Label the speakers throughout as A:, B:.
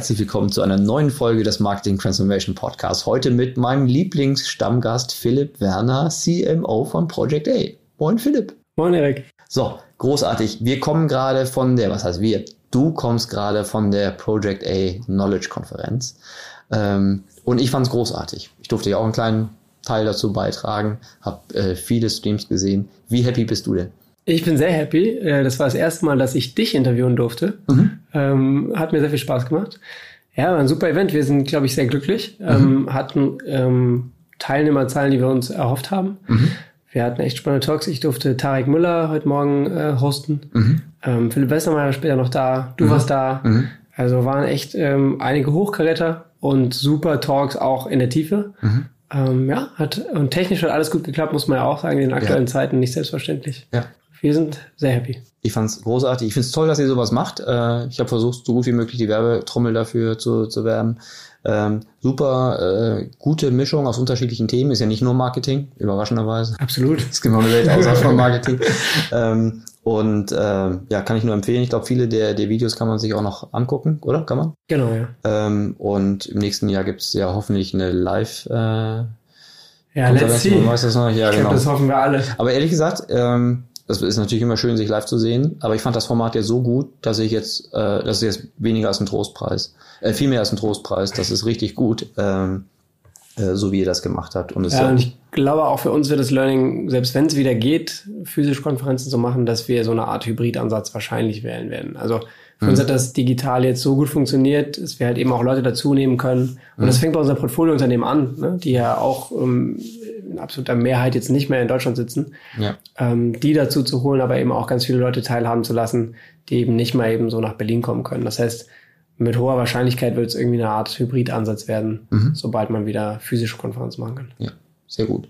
A: Herzlich willkommen zu einer neuen Folge des Marketing Transformation Podcasts. Heute mit meinem Lieblingsstammgast Philipp Werner, CMO von Project A. Moin Philipp.
B: Moin Erik.
A: So, großartig. Wir kommen gerade von der, was heißt wir? Du kommst gerade von der Project A Knowledge Konferenz. Ähm, und ich fand es großartig. Ich durfte ja auch einen kleinen Teil dazu beitragen, habe äh, viele Streams gesehen. Wie happy bist du denn?
B: Ich bin sehr happy. Äh, das war das erste Mal, dass ich dich interviewen durfte. Mhm. Ähm, hat mir sehr viel Spaß gemacht. Ja, war ein super Event. Wir sind, glaube ich, sehr glücklich. Mhm. Ähm, hatten ähm, Teilnehmerzahlen, die wir uns erhofft haben. Mhm. Wir hatten echt spannende Talks. Ich durfte Tarek Müller heute Morgen äh, hosten. Mhm. Ähm, Philipp Westermeier später noch da. Du mhm. warst da. Mhm. Also waren echt ähm, einige Hochkaräter und super Talks auch in der Tiefe. Ähm, ja, hat und technisch hat alles gut geklappt, muss man ja auch sagen, in den aktuellen ja. Zeiten nicht selbstverständlich. Ja wir sind sehr happy.
A: Ich fand's großartig. Ich find's toll, dass ihr sowas macht. Äh, ich habe versucht, so gut wie möglich die Werbetrommel dafür zu, zu werben. Ähm, super äh, gute Mischung aus unterschiedlichen Themen. Ist ja nicht nur Marketing, überraschenderweise.
B: Absolut.
A: Es gibt noch eine Welt außerhalb von Marketing. ähm, und äh, ja, kann ich nur empfehlen. Ich glaube, viele der, der Videos kann man sich auch noch angucken, oder? Kann man?
B: Genau, ja.
A: Ähm, und im nächsten Jahr gibt's ja hoffentlich eine Live- äh,
B: ja, let's see.
A: Weiß das noch? Ja,
B: ich genau. Glaub, das hoffen wir alle.
A: Aber ehrlich gesagt, ähm, das ist natürlich immer schön, sich live zu sehen, aber ich fand das Format ja so gut, dass ich jetzt, äh, das ist jetzt weniger als ein Trostpreis, äh, viel mehr als ein Trostpreis, das ist richtig gut, ähm, äh, so wie ihr das gemacht habt.
B: Und, ja, und ich glaube auch für uns wird das Learning, selbst wenn es wieder geht, physisch Konferenzen zu machen, dass wir so eine Art Hybridansatz wahrscheinlich wählen werden. Also für mhm. uns hat das digital jetzt so gut funktioniert, dass wir halt eben auch Leute dazu nehmen können. Und mhm. das fängt bei unserem Portfoliounternehmen an, ne, die ja auch ähm, in absoluter Mehrheit jetzt nicht mehr in Deutschland sitzen, ja. ähm, die dazu zu holen, aber eben auch ganz viele Leute teilhaben zu lassen, die eben nicht mal eben so nach Berlin kommen können. Das heißt, mit hoher Wahrscheinlichkeit wird es irgendwie eine Art Hybridansatz werden, mhm. sobald man wieder physische Konferenzen machen kann.
A: Ja, sehr gut.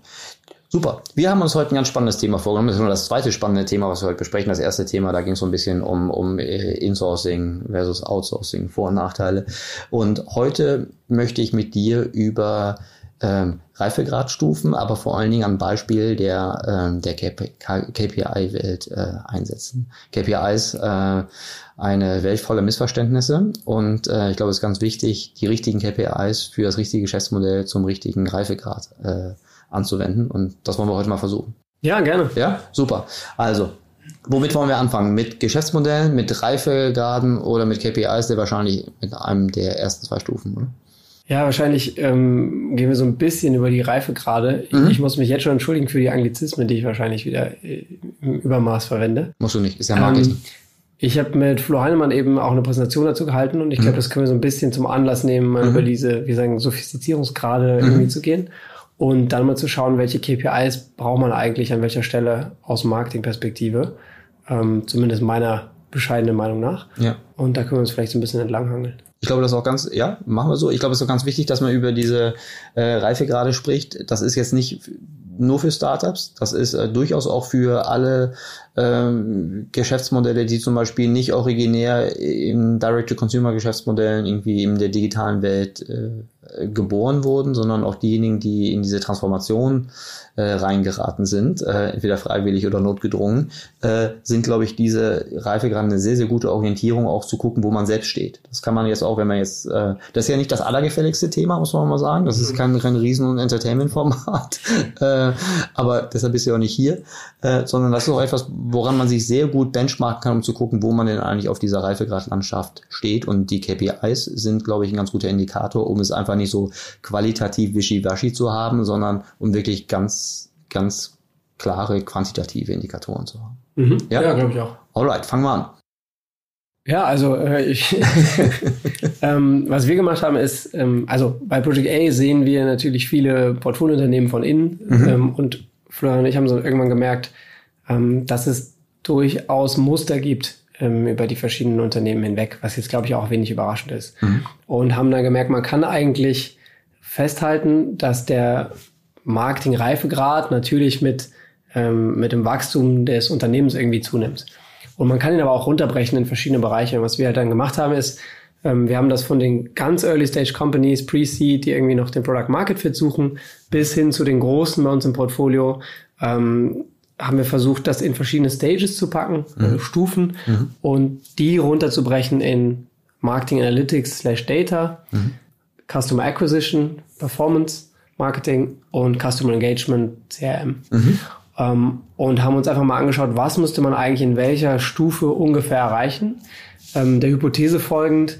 A: Super. Wir haben uns heute ein ganz spannendes Thema vorgenommen. Das ist nur das zweite spannende Thema, was wir heute besprechen. Das erste Thema, da ging es so ein bisschen um, um äh, Insourcing versus Outsourcing, Vor- und Nachteile. Und heute möchte ich mit dir über ähm, Reifegradstufen, aber vor allen Dingen am Beispiel der, ähm, der KPI-Welt äh, einsetzen. KPIs äh, eine Welt voller Missverständnisse und äh, ich glaube, es ist ganz wichtig, die richtigen KPIs für das richtige Geschäftsmodell zum richtigen Reifegrad äh, anzuwenden und das wollen wir heute mal versuchen.
B: Ja, gerne.
A: Ja, super. Also, womit wollen wir anfangen? Mit Geschäftsmodellen, mit Reifegraden oder mit KPIs, der wahrscheinlich mit einem der ersten zwei Stufen, oder?
B: Ja, wahrscheinlich ähm, gehen wir so ein bisschen über die Reife gerade. Mhm. Ich muss mich jetzt schon entschuldigen für die Anglizismen, die ich wahrscheinlich wieder äh, im Übermaß verwende.
A: Musst du nicht, ist ja Marketing. Ähm,
B: ich habe mit Flo Heinemann eben auch eine Präsentation dazu gehalten und ich glaube, mhm. das können wir so ein bisschen zum Anlass nehmen, mal mhm. über diese, wie sagen, Sophistizierungsgrade mhm. irgendwie zu gehen und dann mal zu schauen, welche KPIs braucht man eigentlich an welcher Stelle aus Marketingperspektive. Ähm, zumindest meiner bescheidenen Meinung nach. Ja. Und da können wir uns vielleicht so ein bisschen entlanghangeln.
A: Ich glaube, das ist auch ganz, ja, machen wir so. Ich glaube, es ist auch ganz wichtig, dass man über diese äh, Reifegrade spricht. Das ist jetzt nicht nur für Startups, das ist äh, durchaus auch für alle ähm, Geschäftsmodelle, die zum Beispiel nicht originär im Direct-to-Consumer-Geschäftsmodellen irgendwie in der digitalen Welt äh, geboren wurden, sondern auch diejenigen, die in diese Transformation äh, reingeraten sind, äh, entweder freiwillig oder notgedrungen, äh, sind, glaube ich, diese Reifegraden eine sehr, sehr gute Orientierung, auch zu gucken, wo man selbst steht. Das kann man jetzt auch, wenn man jetzt, äh, das ist ja nicht das allergefälligste Thema, muss man mal sagen. Das ist mhm. kein, kein riesen Entertainment-Format. äh, aber deshalb ist ja auch nicht hier, äh, sondern das ist auch etwas, woran man sich sehr gut benchmarken kann, um zu gucken, wo man denn eigentlich auf dieser Reifegradlandschaft steht. Und die KPIs sind, glaube ich, ein ganz guter Indikator, um es einfach nicht so qualitativ wischiwaschi zu haben, sondern um wirklich ganz, ganz klare quantitative Indikatoren zu haben.
B: Mhm. Ja, ja glaube ich auch.
A: Alright, fangen wir an.
B: Ja, also äh, ich, ähm, was wir gemacht haben ist, ähm, also bei Project A sehen wir natürlich viele Portfoliounternehmen von innen mhm. ähm, und Florian und ich haben so irgendwann gemerkt, ähm, dass es durchaus Muster gibt ähm, über die verschiedenen Unternehmen hinweg, was jetzt glaube ich auch wenig überraschend ist. Mhm. Und haben dann gemerkt, man kann eigentlich festhalten, dass der Marketing-Reifegrad natürlich mit ähm, mit dem Wachstum des Unternehmens irgendwie zunimmt. Und man kann ihn aber auch runterbrechen in verschiedene Bereiche. Und was wir halt dann gemacht haben, ist, ähm, wir haben das von den ganz Early Stage Companies, Pre-Seed, die irgendwie noch den Product Market Fit suchen, bis hin zu den großen bei uns im Portfolio, ähm, haben wir versucht, das in verschiedene Stages zu packen, mhm. also Stufen, mhm. und die runterzubrechen in Marketing Analytics slash Data, mhm. Customer Acquisition, Performance Marketing und Customer Engagement, CRM. Mhm. Ähm, und haben uns einfach mal angeschaut, was müsste man eigentlich in welcher Stufe ungefähr erreichen. Ähm, der Hypothese folgend,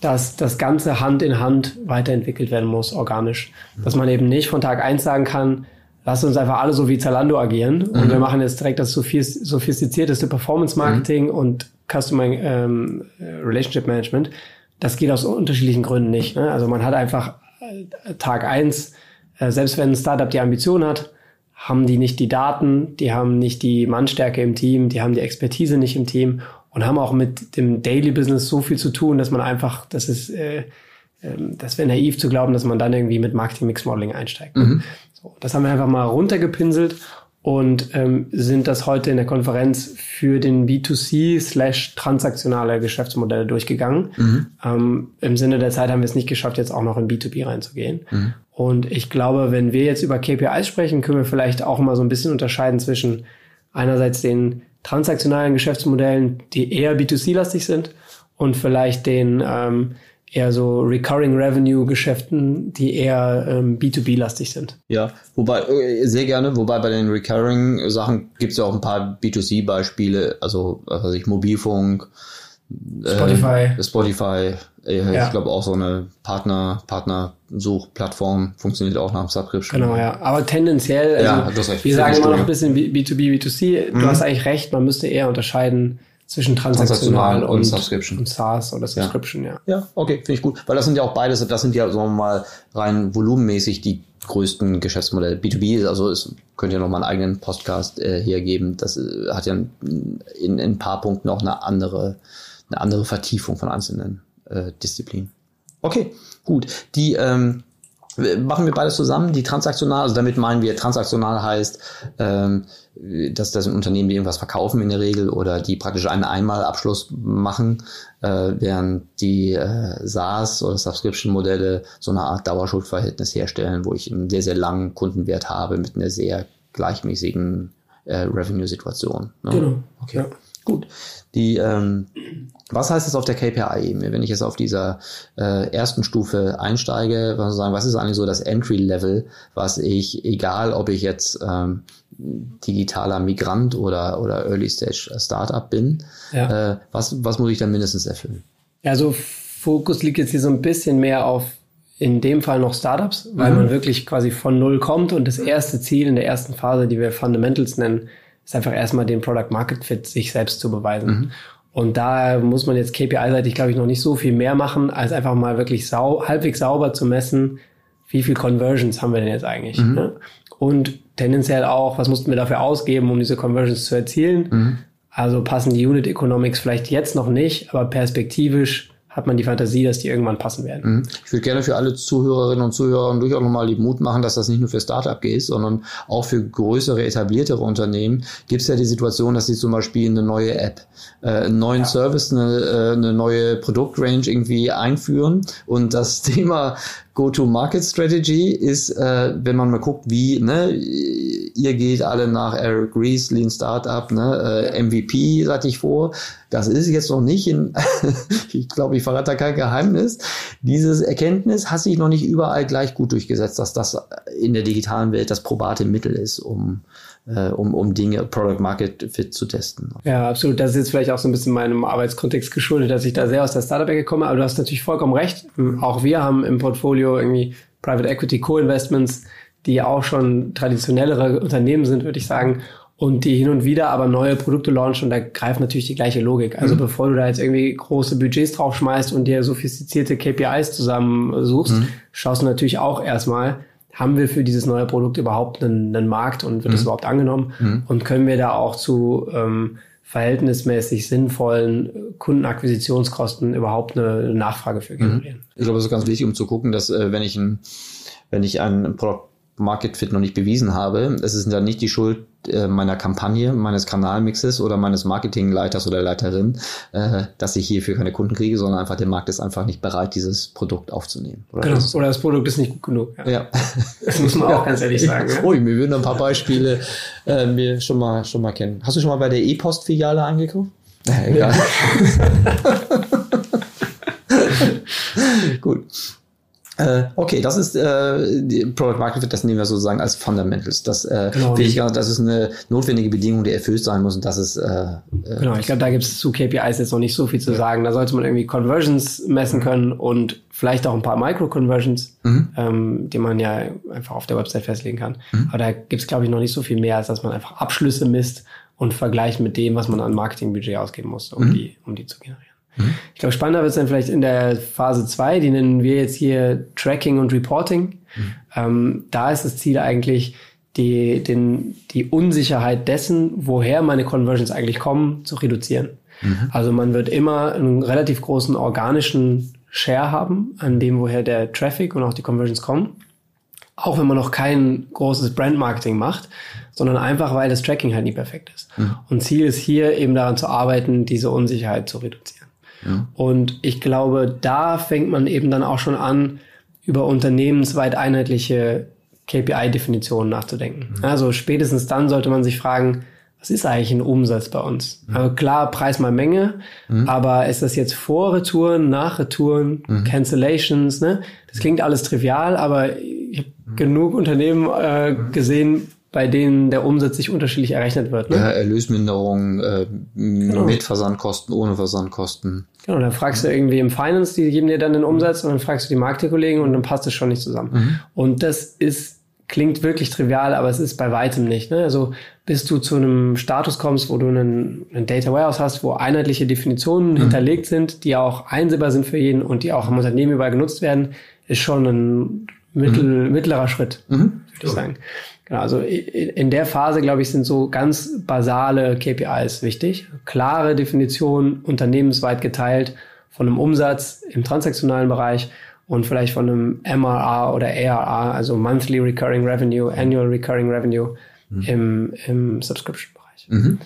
B: dass das Ganze Hand in Hand weiterentwickelt werden muss, organisch. Dass man eben nicht von Tag eins sagen kann, lass uns einfach alle so wie Zalando agieren und mhm. wir machen jetzt direkt das sophistizierteste Performance Marketing mhm. und Customer ähm, Relationship Management. Das geht aus unterschiedlichen Gründen nicht. Ne? Also man hat einfach äh, Tag eins, äh, selbst wenn ein Startup die Ambition hat, haben die nicht die Daten, die haben nicht die Mannstärke im Team, die haben die Expertise nicht im Team und haben auch mit dem Daily Business so viel zu tun, dass man einfach, das ist, äh, äh, das wäre naiv zu glauben, dass man dann irgendwie mit Marketing Mix Modeling einsteigt. Mhm. Das haben wir einfach mal runtergepinselt und ähm, sind das heute in der Konferenz für den B2C slash transaktionale Geschäftsmodelle durchgegangen. Mhm. Ähm, Im Sinne der Zeit haben wir es nicht geschafft, jetzt auch noch in B2B reinzugehen. Mhm. Und ich glaube, wenn wir jetzt über KPIs sprechen, können wir vielleicht auch mal so ein bisschen unterscheiden zwischen einerseits den transaktionalen Geschäftsmodellen, die eher B2C-lastig sind und vielleicht den ähm, eher so Recurring Revenue Geschäften, die eher ähm, B2B-lastig sind.
A: Ja, wobei, äh, sehr gerne, wobei bei den Recurring Sachen gibt es ja auch ein paar B2C-Beispiele, also was weiß ich, Mobilfunk,
B: Spotify.
A: Äh, Spotify, äh, ja. ich glaube auch so eine Partner, Partnersuchplattform funktioniert auch nach dem Subscription.
B: Genau, ja. Aber tendenziell, also,
A: ja, das
B: wir sagen immer noch ein bisschen B2B, B2C. Du mhm. hast eigentlich recht, man müsste eher unterscheiden zwischen transaktional, transaktional und, und, Subscription. Und SaaS oder Subscription, ja.
A: Ja, ja okay, finde ich gut. Weil das sind ja auch beides, das sind ja, sagen wir mal, rein volumenmäßig die größten Geschäftsmodelle. B2B, also es könnt ihr noch mal einen eigenen Podcast äh, hier geben. Das äh, hat ja in, in, ein paar Punkten auch eine andere, eine andere Vertiefung von einzelnen äh, Disziplinen. Okay, gut. Die ähm, machen wir beides zusammen, die transaktional, also damit meinen wir, transaktional heißt, ähm, dass das sind Unternehmen, die irgendwas verkaufen in der Regel oder die praktisch einen Einmalabschluss machen, äh, während die äh, SaaS oder Subscription-Modelle so eine Art Dauerschuldverhältnis herstellen, wo ich einen sehr, sehr langen Kundenwert habe mit einer sehr gleichmäßigen äh, Revenue-Situation.
B: Ne? Genau.
A: Okay. Ja. Gut. Die, ähm, was heißt das auf der KPI-Ebene? Wenn ich jetzt auf dieser äh, ersten Stufe einsteige, was, sagen, was ist eigentlich so das Entry-Level, was ich, egal ob ich jetzt ähm, digitaler Migrant oder, oder Early-Stage-Startup bin, ja. äh, was, was muss ich dann mindestens erfüllen?
B: Also Fokus liegt jetzt hier so ein bisschen mehr auf in dem Fall noch Startups, weil mhm. man wirklich quasi von Null kommt und das erste Ziel in der ersten Phase, die wir Fundamentals nennen, ist einfach erstmal den Product Market Fit sich selbst zu beweisen. Mhm. Und da muss man jetzt KPI-seitig, glaube ich, noch nicht so viel mehr machen, als einfach mal wirklich sau halbwegs sauber zu messen, wie viel Conversions haben wir denn jetzt eigentlich. Mhm. Ne? Und tendenziell auch, was mussten wir dafür ausgeben, um diese Conversions zu erzielen. Mhm. Also passen die Unit Economics vielleicht jetzt noch nicht, aber perspektivisch hat man die Fantasie, dass die irgendwann passen werden.
A: Mhm. Ich würde gerne für alle Zuhörerinnen und Zuhörer durchaus nochmal die Mut machen, dass das nicht nur für Startup geht, sondern auch für größere, etabliertere Unternehmen gibt es ja die Situation, dass sie zum Beispiel eine neue App, äh, einen neuen ja. Service, eine, äh, eine neue Produktrange irgendwie einführen und das Thema Go-to-Market-Strategy ist, äh, wenn man mal guckt, wie, ne, ihr geht alle nach Eric Rees, Lean Startup, ne, äh, MVP, sagte ich vor. Das ist jetzt noch nicht in, ich glaube, ich verrate da kein Geheimnis. Dieses Erkenntnis hat sich noch nicht überall gleich gut durchgesetzt, dass das in der digitalen Welt das probate Mittel ist, um äh, um, um Dinge, Product Market Fit zu testen.
B: Ja, absolut. Das ist jetzt vielleicht auch so ein bisschen meinem Arbeitskontext geschuldet, dass ich da sehr aus der Startup-Ecke komme, aber du hast natürlich vollkommen recht. Auch wir haben im Portfolio irgendwie Private Equity Co-Investments, die auch schon traditionellere Unternehmen sind, würde ich sagen, und die hin und wieder aber neue Produkte launchen und da greift natürlich die gleiche Logik. Also mhm. bevor du da jetzt irgendwie große Budgets draufschmeißt und dir sophistizierte KPIs zusammensuchst, mhm. schaust du natürlich auch erstmal, haben wir für dieses neue Produkt überhaupt einen, einen Markt und wird mhm. das überhaupt angenommen? Mhm. Und können wir da auch zu ähm, verhältnismäßig sinnvollen Kundenakquisitionskosten überhaupt eine Nachfrage für mhm. generieren?
A: Ich glaube, das ist ganz wichtig, um zu gucken, dass äh, wenn ich ein, wenn ich ein Produkt Market Fit noch nicht bewiesen habe. Es ist dann nicht die Schuld äh, meiner Kampagne, meines Kanalmixes oder meines Marketingleiters oder Leiterin, äh, dass ich hierfür keine Kunden kriege, sondern einfach der Markt ist einfach nicht bereit, dieses Produkt aufzunehmen.
B: Oder, genau. das, oder das Produkt ist nicht gut genug. Ja. ja. Das muss man auch ganz ehrlich sagen. Ja.
A: Ui, wir würden ein paar Beispiele äh, mir schon mal schon mal kennen. Hast du schon mal bei der E-Post-Filiale eingekauft? egal. Gut. Äh, okay, das ist äh, die Product Market Fit, das nehmen wir sozusagen als Fundamentals. Das äh, genau. ich, das ist eine notwendige Bedingung, die erfüllt sein muss und das ist äh, äh
B: genau. Ich glaube, da gibt es zu KPIs jetzt noch nicht so viel zu ja. sagen. Da sollte man irgendwie Conversions messen können und vielleicht auch ein paar Micro-Conversions, mhm. ähm, die man ja einfach auf der Website festlegen kann. Mhm. Aber da gibt es, glaube ich, noch nicht so viel mehr, als dass man einfach Abschlüsse misst und vergleicht mit dem, was man an Marketingbudget ausgeben muss, um mhm. die, um die zu generieren. Mhm. Ich glaube, spannender wird es dann vielleicht in der Phase 2, die nennen wir jetzt hier Tracking und Reporting. Mhm. Ähm, da ist das Ziel eigentlich, die, den, die Unsicherheit dessen, woher meine Conversions eigentlich kommen, zu reduzieren. Mhm. Also man wird immer einen relativ großen organischen Share haben, an dem, woher der Traffic und auch die Conversions kommen. Auch wenn man noch kein großes Brand-Marketing macht, sondern einfach, weil das Tracking halt nie perfekt ist. Mhm. Und Ziel ist hier eben daran zu arbeiten, diese Unsicherheit zu reduzieren. Und ich glaube, da fängt man eben dann auch schon an, über unternehmensweit einheitliche KPI-Definitionen nachzudenken. Mhm. Also spätestens dann sollte man sich fragen, was ist eigentlich ein Umsatz bei uns? Mhm. Also klar, Preis mal Menge, mhm. aber ist das jetzt vor Retouren, nach Retouren. Cancellations? Ne? Das klingt alles trivial, aber ich habe genug Unternehmen äh, gesehen, bei denen der Umsatz sich unterschiedlich errechnet wird.
A: Ne? Ja, Erlösminderung äh, genau. mit Versandkosten, ohne Versandkosten.
B: Genau, dann fragst du irgendwie im Finance, die geben dir dann den Umsatz und dann fragst du die Marketingkollegen und dann passt es schon nicht zusammen. Mhm. Und das ist, klingt wirklich trivial, aber es ist bei weitem nicht. Ne? Also bis du zu einem Status kommst, wo du einen, einen Data Warehouse hast, wo einheitliche Definitionen mhm. hinterlegt sind, die auch einsehbar sind für jeden und die auch im Unternehmen überall genutzt werden, ist schon ein mittel, mhm. mittlerer Schritt, mhm. würde ich sagen. Genau, also in der Phase, glaube ich, sind so ganz basale KPIs wichtig. Klare Definition, unternehmensweit geteilt von einem Umsatz im transaktionalen Bereich und vielleicht von einem MRR oder ARR, also Monthly Recurring Revenue, Annual Recurring Revenue mhm. im, im Subscription-Bereich. Mhm.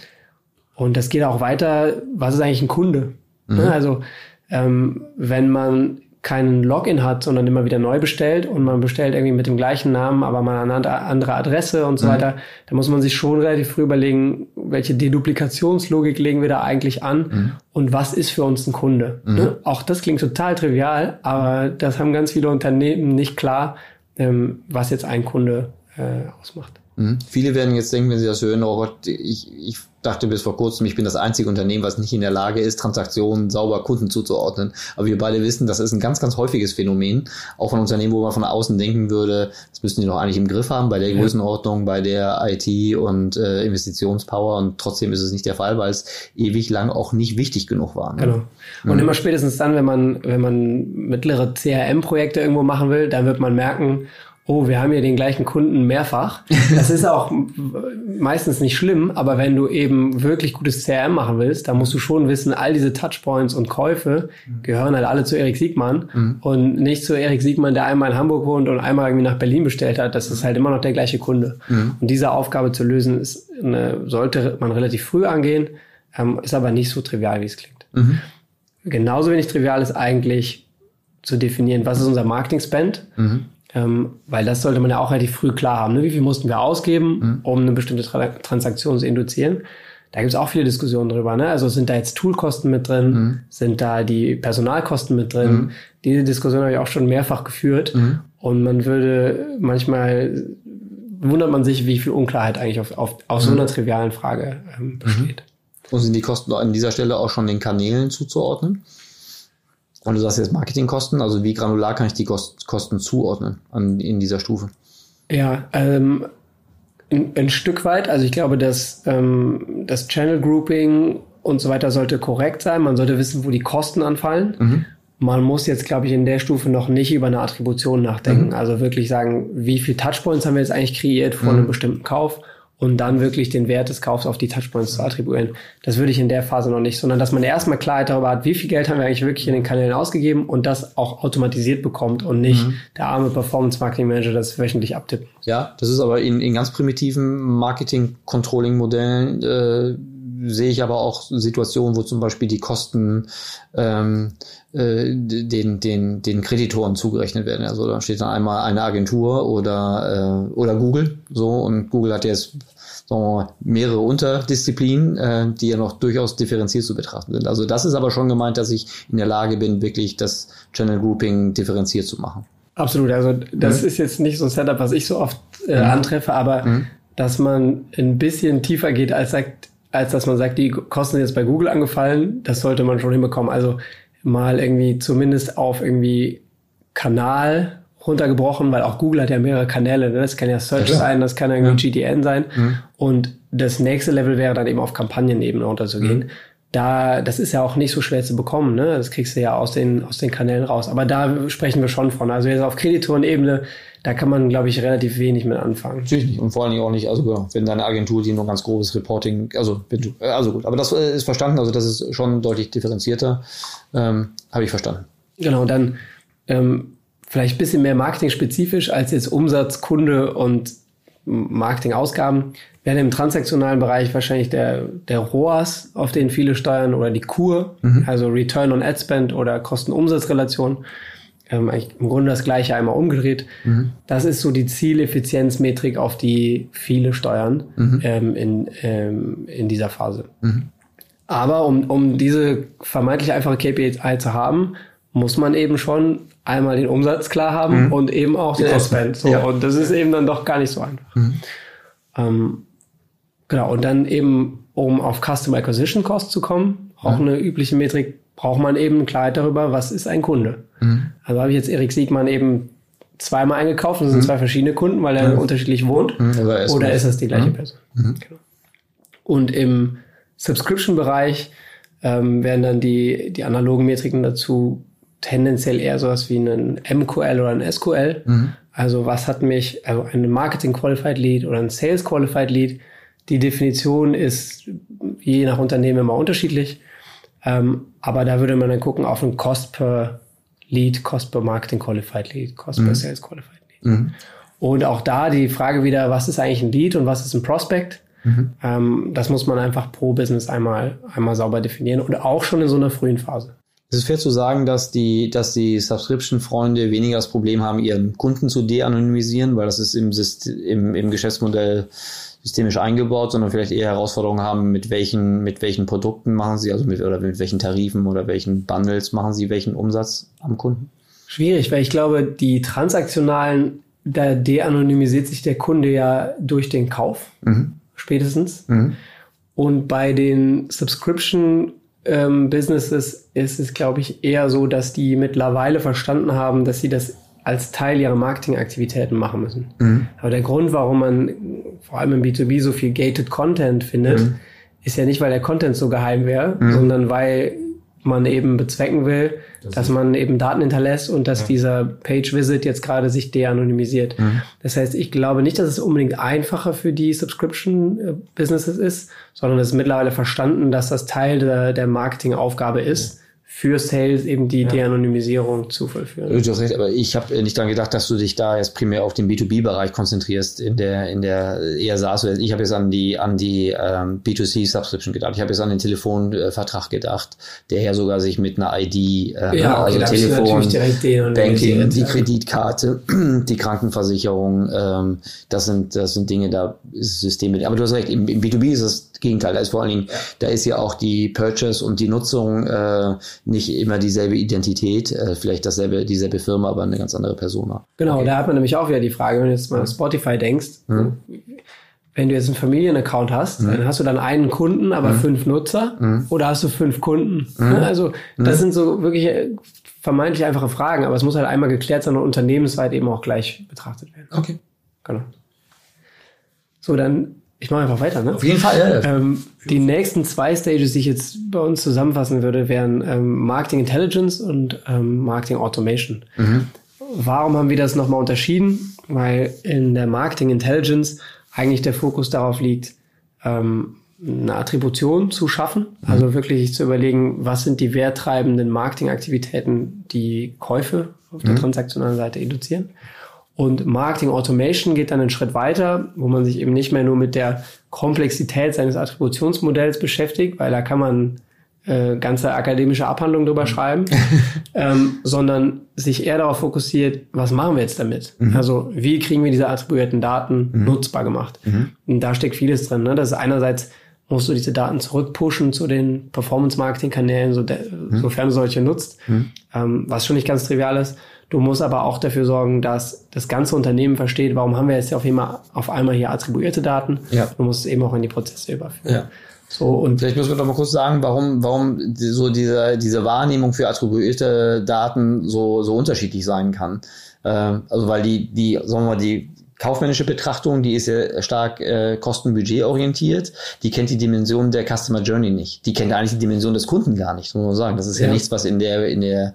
B: Und das geht auch weiter, was ist eigentlich ein Kunde? Mhm. Also ähm, wenn man keinen Login hat, sondern immer wieder neu bestellt und man bestellt irgendwie mit dem gleichen Namen, aber mal eine andere Adresse und so mhm. weiter, da muss man sich schon relativ früh überlegen, welche Deduplikationslogik legen wir da eigentlich an mhm. und was ist für uns ein Kunde. Mhm. Ne? Auch das klingt total trivial, aber das haben ganz viele Unternehmen nicht klar, ähm, was jetzt ein Kunde äh, ausmacht.
A: Mhm. Viele werden jetzt denken, wenn sie das hören, oh Gott, ich, ich dachte bis vor kurzem, ich bin das einzige Unternehmen, was nicht in der Lage ist, Transaktionen sauber Kunden zuzuordnen. Aber wir beide wissen, das ist ein ganz, ganz häufiges Phänomen. Auch von Unternehmen, wo man von außen denken würde, das müssten die doch eigentlich im Griff haben, bei der Größenordnung, bei der IT und äh, Investitionspower. Und trotzdem ist es nicht der Fall, weil es ewig lang auch nicht wichtig genug war.
B: Ne? Genau. Und mhm. immer spätestens dann, wenn man, wenn man mittlere CRM-Projekte irgendwo machen will, dann wird man merken, oh, wir haben ja den gleichen Kunden mehrfach. Das ist auch meistens nicht schlimm, aber wenn du eben wirklich gutes CRM machen willst, dann musst du schon wissen, all diese Touchpoints und Käufe gehören halt alle zu Erik Siegmann mhm. und nicht zu Erik Siegmann, der einmal in Hamburg wohnt und einmal irgendwie nach Berlin bestellt hat. Das ist halt immer noch der gleiche Kunde. Mhm. Und diese Aufgabe zu lösen, ist eine, sollte man relativ früh angehen, ähm, ist aber nicht so trivial, wie es klingt. Mhm. Genauso wenig trivial ist eigentlich zu definieren, was ist unser Marketing-Spend mhm. Ähm, weil das sollte man ja auch relativ früh klar haben. Ne? Wie viel mussten wir ausgeben, mhm. um eine bestimmte Tra Transaktion zu induzieren? Da gibt es auch viele Diskussionen drüber. Ne? Also sind da jetzt Toolkosten mit drin? Mhm. Sind da die Personalkosten mit drin? Mhm. Diese Diskussion habe ich auch schon mehrfach geführt. Mhm. Und man würde manchmal wundert man sich, wie viel Unklarheit eigentlich auf, auf, auf so mhm. einer trivialen Frage ähm, mhm. besteht.
A: Und sind die Kosten an dieser Stelle auch schon den Kanälen zuzuordnen? Und du sagst jetzt Marketingkosten, also wie granular kann ich die Kosten zuordnen an, in dieser Stufe?
B: Ja, ähm, ein, ein Stück weit. Also ich glaube, dass ähm, das Channel Grouping und so weiter sollte korrekt sein. Man sollte wissen, wo die Kosten anfallen. Mhm. Man muss jetzt, glaube ich, in der Stufe noch nicht über eine Attribution nachdenken. Mhm. Also wirklich sagen, wie viel Touchpoints haben wir jetzt eigentlich kreiert vor mhm. einem bestimmten Kauf und dann wirklich den Wert des Kaufs auf die Touchpoints zu attribuieren. Das würde ich in der Phase noch nicht, sondern dass man erstmal Klarheit darüber hat, wie viel Geld haben wir eigentlich wirklich in den Kanälen ausgegeben und das auch automatisiert bekommt und nicht mhm. der arme Performance Marketing Manager das wöchentlich abtippt.
A: Ja, das ist aber in, in ganz primitiven Marketing Controlling Modellen äh, sehe ich aber auch Situationen, wo zum Beispiel die Kosten ähm, äh, den, den, den Kreditoren zugerechnet werden. Also da steht dann einmal eine Agentur oder, äh, oder Google so und Google hat jetzt so mehrere Unterdisziplinen, äh, die ja noch durchaus differenziert zu betrachten sind. Also das ist aber schon gemeint, dass ich in der Lage bin, wirklich das Channel Grouping differenziert zu machen.
B: Absolut. Also das mhm. ist jetzt nicht so ein Setup, was ich so oft äh, mhm. antreffe, aber mhm. dass man ein bisschen tiefer geht als sagt, als dass man sagt, die Kosten sind jetzt bei Google angefallen, das sollte man schon hinbekommen. Also mal irgendwie zumindest auf irgendwie Kanal runtergebrochen, weil auch Google hat ja mehrere Kanäle. Ne? Das kann ja Search ja, sein, das kann irgendwie ja. GDN sein. Mhm. Und das nächste Level wäre dann eben auf Kampagnenebene runterzugehen. Mhm. Da, das ist ja auch nicht so schwer zu bekommen, ne? Das kriegst du ja aus den, aus den Kanälen raus. Aber da sprechen wir schon von. Also jetzt auf Kreditorenebene da kann man, glaube ich, relativ wenig mit anfangen.
A: Natürlich nicht. Und vor allen Dingen auch nicht, also genau, wenn deine Agentur, die nur ganz grobes Reporting, also, du, äh, also gut, aber das äh, ist verstanden, also das ist schon deutlich differenzierter, ähm, habe ich verstanden.
B: Genau, dann ähm, vielleicht ein bisschen mehr marketing-spezifisch als jetzt Umsatz, Kunde und Marketingausgaben wäre im transaktionalen Bereich wahrscheinlich der, der ROAS, auf den viele steuern, oder die Kur, mhm. also Return on Ad Spend oder Kosten-Umsatz-Relation ähm, im Grunde das gleiche einmal umgedreht. Mhm. Das ist so die Zieleffizienzmetrik, auf die viele steuern mhm. ähm, in, ähm, in dieser Phase. Mhm. Aber um, um diese vermeintlich einfache KPI zu haben, muss man eben schon einmal den Umsatz klar haben mhm. und eben auch den Ad So, ja. Und das ist eben dann doch gar nicht so einfach. Mhm. Ähm, genau, und dann eben, um auf Customer Acquisition Cost zu kommen, auch eine übliche Metrik, braucht man eben Klarheit darüber, was ist ein Kunde. Mhm. Also habe ich jetzt Erik Siegmann eben zweimal eingekauft, das sind mhm. zwei verschiedene Kunden, weil er mhm. unterschiedlich wohnt. Mhm. Oder, oder ist das die gleiche mhm. Person? Mhm. Genau. Und im Subscription-Bereich ähm, werden dann die, die analogen Metriken dazu tendenziell eher sowas wie ein MQL oder ein SQL. Also was hat mich, also ein Marketing Qualified Lead oder ein Sales Qualified Lead. Die Definition ist je nach Unternehmen immer unterschiedlich. Ähm, aber da würde man dann gucken auf ein Cost per Lead, Cost per Marketing Qualified Lead, Cost mhm. per Sales Qualified Lead. Mhm. Und auch da die Frage wieder, was ist eigentlich ein Lead und was ist ein Prospect? Mhm. Ähm, das muss man einfach pro Business einmal, einmal sauber definieren und auch schon in so einer frühen Phase.
A: Es ist fair zu sagen, dass die, dass die Subscription-Freunde weniger das Problem haben, ihren Kunden zu de-anonymisieren, weil das ist im, System, im, im Geschäftsmodell systemisch eingebaut, sondern vielleicht eher Herausforderungen haben, mit welchen, mit welchen Produkten machen sie, also mit, oder mit welchen Tarifen oder welchen Bundles machen sie welchen Umsatz am Kunden?
B: Schwierig, weil ich glaube, die transaktionalen, da de-anonymisiert sich der Kunde ja durch den Kauf, mhm. spätestens. Mhm. Und bei den Subscription ähm, Businesses ist es, glaube ich, eher so, dass die mittlerweile verstanden haben, dass sie das als Teil ihrer Marketingaktivitäten machen müssen. Mhm. Aber der Grund, warum man vor allem im B2B so viel gated Content findet, mhm. ist ja nicht, weil der Content so geheim wäre, mhm. sondern weil man eben bezwecken will, das dass man eben Daten hinterlässt und dass ja. dieser Page-Visit jetzt gerade sich de-anonymisiert. Mhm. Das heißt, ich glaube nicht, dass es unbedingt einfacher für die Subscription-Businesses ist, sondern es ist mittlerweile verstanden, dass das Teil der, der Marketingaufgabe ist für Sales eben die ja. De-Anonymisierung zu vollführen.
A: Du hast recht, aber ich habe nicht daran gedacht, dass du dich da jetzt primär auf den B2B-Bereich konzentrierst in der in der eher SaaS. Ich habe jetzt an die an die ähm, B2C-Subscription gedacht. Ich habe jetzt an den Telefonvertrag gedacht, der ja sogar sich mit einer ID, äh, ja, okay, also Telefon, Banking, die Kreditkarte, die Krankenversicherung, ähm, das sind das sind Dinge, da ist das System mit. Aber du hast recht, im, im B2B ist es Gegenteil. Da ist vor allen Dingen, da ist ja auch die Purchase und die Nutzung äh, nicht immer dieselbe Identität, äh, vielleicht dasselbe, dieselbe Firma, aber eine ganz andere Persona.
B: Genau, okay. da hat man nämlich auch wieder die Frage, wenn du jetzt mal Spotify denkst, mhm. wenn du jetzt einen Familienaccount hast, mhm. dann hast du dann einen Kunden, aber mhm. fünf Nutzer mhm. oder hast du fünf Kunden? Mhm. Also das mhm. sind so wirklich äh, vermeintlich einfache Fragen, aber es muss halt einmal geklärt sein und unternehmensweit eben auch gleich betrachtet werden.
A: Okay.
B: Genau. So, dann ich mache einfach weiter, ne?
A: Auf jeden Fall, ja.
B: Ähm, die nächsten zwei Stages, die ich jetzt bei uns zusammenfassen würde, wären ähm, Marketing Intelligence und ähm, Marketing Automation. Mhm. Warum haben wir das nochmal unterschieden? Weil in der Marketing Intelligence eigentlich der Fokus darauf liegt, ähm, eine Attribution zu schaffen, mhm. also wirklich zu überlegen, was sind die werttreibenden Marketingaktivitäten, die Käufe auf der mhm. transaktionalen Seite induzieren. Und Marketing Automation geht dann einen Schritt weiter, wo man sich eben nicht mehr nur mit der Komplexität seines Attributionsmodells beschäftigt, weil da kann man äh, ganze akademische Abhandlungen drüber mhm. schreiben, ähm, sondern sich eher darauf fokussiert, was machen wir jetzt damit? Mhm. Also wie kriegen wir diese attribuierten Daten mhm. nutzbar gemacht? Mhm. Und da steckt vieles drin. Ne? Das ist einerseits musst du diese Daten zurückpushen zu den Performance-Marketing-Kanälen, so mhm. sofern du solche nutzt, mhm. ähm, was schon nicht ganz trivial ist. Du musst aber auch dafür sorgen, dass das ganze Unternehmen versteht, warum haben wir jetzt auf einmal, auf einmal hier attribuierte Daten. Ja. Du musst es eben auch in die Prozesse überführen. Ja.
A: So, und vielleicht müssen wir doch mal kurz sagen, warum, warum so diese, diese Wahrnehmung für attribuierte Daten so, so unterschiedlich sein kann. Äh, also weil die, die, sagen wir mal, die kaufmännische Betrachtung, die ist ja stark äh, kostenbudget orientiert. Die kennt die Dimension der Customer Journey nicht. Die kennt eigentlich die Dimension des Kunden gar nicht, muss man sagen. Das ist ja, ja nichts, was in der in der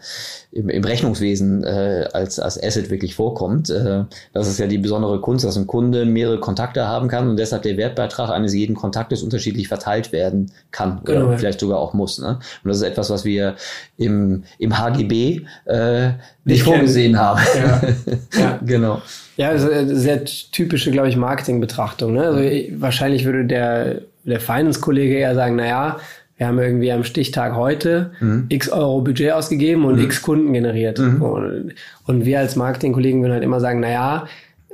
A: im, im Rechnungswesen äh, als als Asset wirklich vorkommt. Äh, das ist ja die besondere Kunst, dass ein Kunde mehrere Kontakte haben kann und deshalb der Wertbeitrag eines jeden Kontaktes unterschiedlich verteilt werden kann genau, oder vielleicht sogar auch muss. Ne? Und das ist etwas, was wir im im HGB äh, nicht vorgesehen haben. Ja.
B: ja. genau. Ja, sehr typische, glaube ich, Marketingbetrachtung. Ne? Also wahrscheinlich würde der, der Finance-Kollege eher sagen, naja, wir haben irgendwie am Stichtag heute mhm. x Euro Budget ausgegeben und mhm. x Kunden generiert. Mhm. Und, und, wir als Marketingkollegen würden halt immer sagen, naja,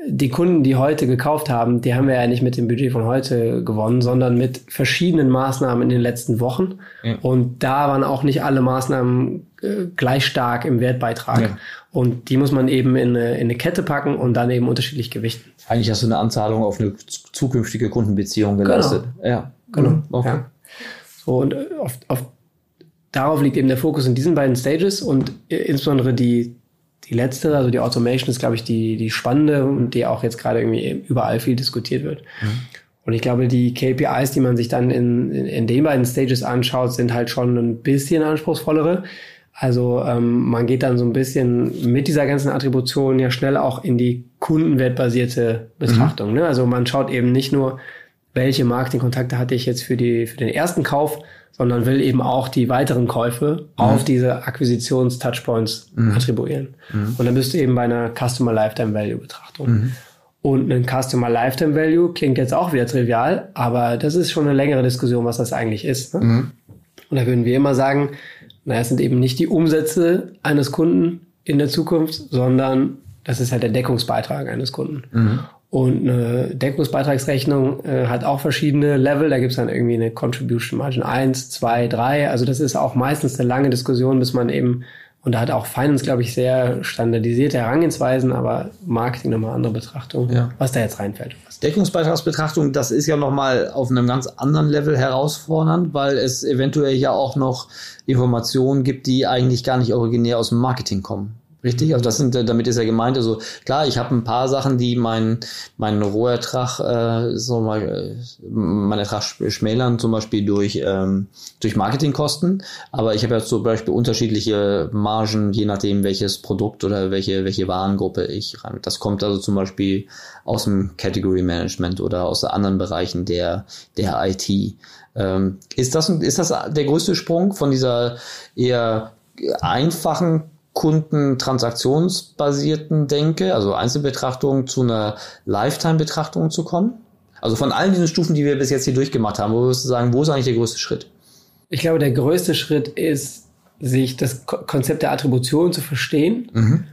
B: die Kunden, die heute gekauft haben, die haben wir ja nicht mit dem Budget von heute gewonnen, sondern mit verschiedenen Maßnahmen in den letzten Wochen. Ja. Und da waren auch nicht alle Maßnahmen äh, gleich stark im Wertbeitrag. Ja. Und die muss man eben in eine, in eine Kette packen und dann eben unterschiedlich gewichten.
A: Eigentlich hast du eine Anzahlung auf eine zukünftige Kundenbeziehung genau. geleistet.
B: Genau. Ja, genau. Mhm. Okay. Ja. So, und äh, auf, auf, darauf liegt eben der Fokus in diesen beiden Stages und äh, insbesondere die, die letzte, also die Automation ist, glaube ich, die, die spannende und die auch jetzt gerade irgendwie überall viel diskutiert wird. Mhm. Und ich glaube, die KPIs, die man sich dann in, in, in den beiden Stages anschaut, sind halt schon ein bisschen anspruchsvollere. Also ähm, man geht dann so ein bisschen mit dieser ganzen Attribution ja schnell auch in die kundenwertbasierte Betrachtung. Mhm. Ne? Also man schaut eben nicht nur, welche Marketingkontakte hatte ich jetzt für, die, für den ersten Kauf, sondern will eben auch die weiteren Käufe mhm. auf diese Akquisitions-Touchpoints mhm. attribuieren. Mhm. Und dann bist du eben bei einer Customer Lifetime Value Betrachtung. Mhm. Und ein Customer Lifetime Value klingt jetzt auch wieder trivial, aber das ist schon eine längere Diskussion, was das eigentlich ist. Ne? Mhm. Und da würden wir immer sagen, naja, es sind eben nicht die Umsätze eines Kunden in der Zukunft, sondern das ist halt der Deckungsbeitrag eines Kunden. Und eine Deckungsbeitragsrechnung äh, hat auch verschiedene Level. Da gibt es dann irgendwie eine Contribution Margin 1, 2, 3. Also das ist auch meistens eine lange Diskussion, bis man eben, und da hat auch Finance, glaube ich, sehr standardisierte Herangehensweisen, aber Marketing nochmal andere Betrachtung, ja. was da jetzt reinfällt.
A: Deckungsbeitragsbetrachtung, das ist ja nochmal auf einem ganz anderen Level herausfordernd, weil es eventuell ja auch noch Informationen gibt, die eigentlich gar nicht originär aus dem Marketing kommen. Richtig, also das sind, damit ist ja gemeint, also klar, ich habe ein paar Sachen, die meinen mein Rohertrag, äh, so mal, äh, meinen Ertrag schmälern, zum Beispiel durch, ähm, durch Marketingkosten, aber ich habe ja zum Beispiel unterschiedliche Margen, je nachdem welches Produkt oder welche, welche Warengruppe ich rein. Das kommt also zum Beispiel aus dem Category Management oder aus anderen Bereichen der, der IT. Ähm, ist, das, ist das der größte Sprung von dieser eher einfachen kundentransaktionsbasierten denke, also Einzelbetrachtung zu einer Lifetime-Betrachtung zu kommen? Also von allen diesen Stufen, die wir bis jetzt hier durchgemacht haben, wo würdest du sagen, wo ist eigentlich der größte Schritt?
B: Ich glaube, der größte Schritt ist, sich das Konzept der Attribution zu verstehen mhm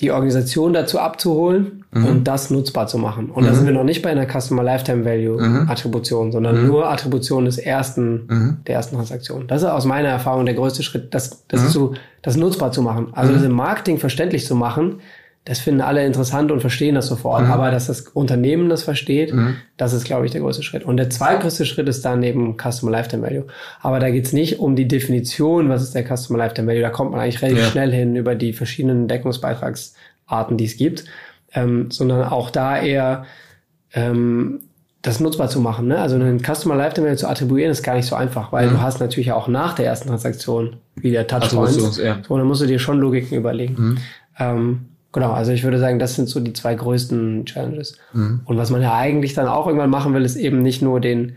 B: die Organisation dazu abzuholen mhm. und das nutzbar zu machen. Und mhm. da sind wir noch nicht bei einer Customer Lifetime Value mhm. Attribution, sondern mhm. nur Attribution des ersten, mhm. der ersten Transaktion. Das ist aus meiner Erfahrung der größte Schritt, das, das ist so, das nutzbar zu machen. Also das im Marketing verständlich zu machen, das finden alle interessant und verstehen das sofort. Mhm. Aber dass das Unternehmen das versteht, mhm. das ist, glaube ich, der größte Schritt. Und der zweitgrößte Schritt ist dann eben Customer Lifetime Value. Aber da geht's nicht um die Definition, was ist der Customer Lifetime Value. Da kommt man eigentlich relativ ja. schnell hin über die verschiedenen Deckungsbeitragsarten, die es gibt, ähm, sondern auch da eher ähm, das nutzbar zu machen. Ne? Also einen Customer Lifetime Value zu attribuieren ist gar nicht so einfach, weil mhm. du hast natürlich auch nach der ersten Transaktion wieder Touchpoints. Ja. So, dann musst du dir schon Logiken überlegen. Mhm. Ähm, Genau, also ich würde sagen, das sind so die zwei größten Challenges. Mhm. Und was man ja eigentlich dann auch irgendwann machen will, ist eben nicht nur den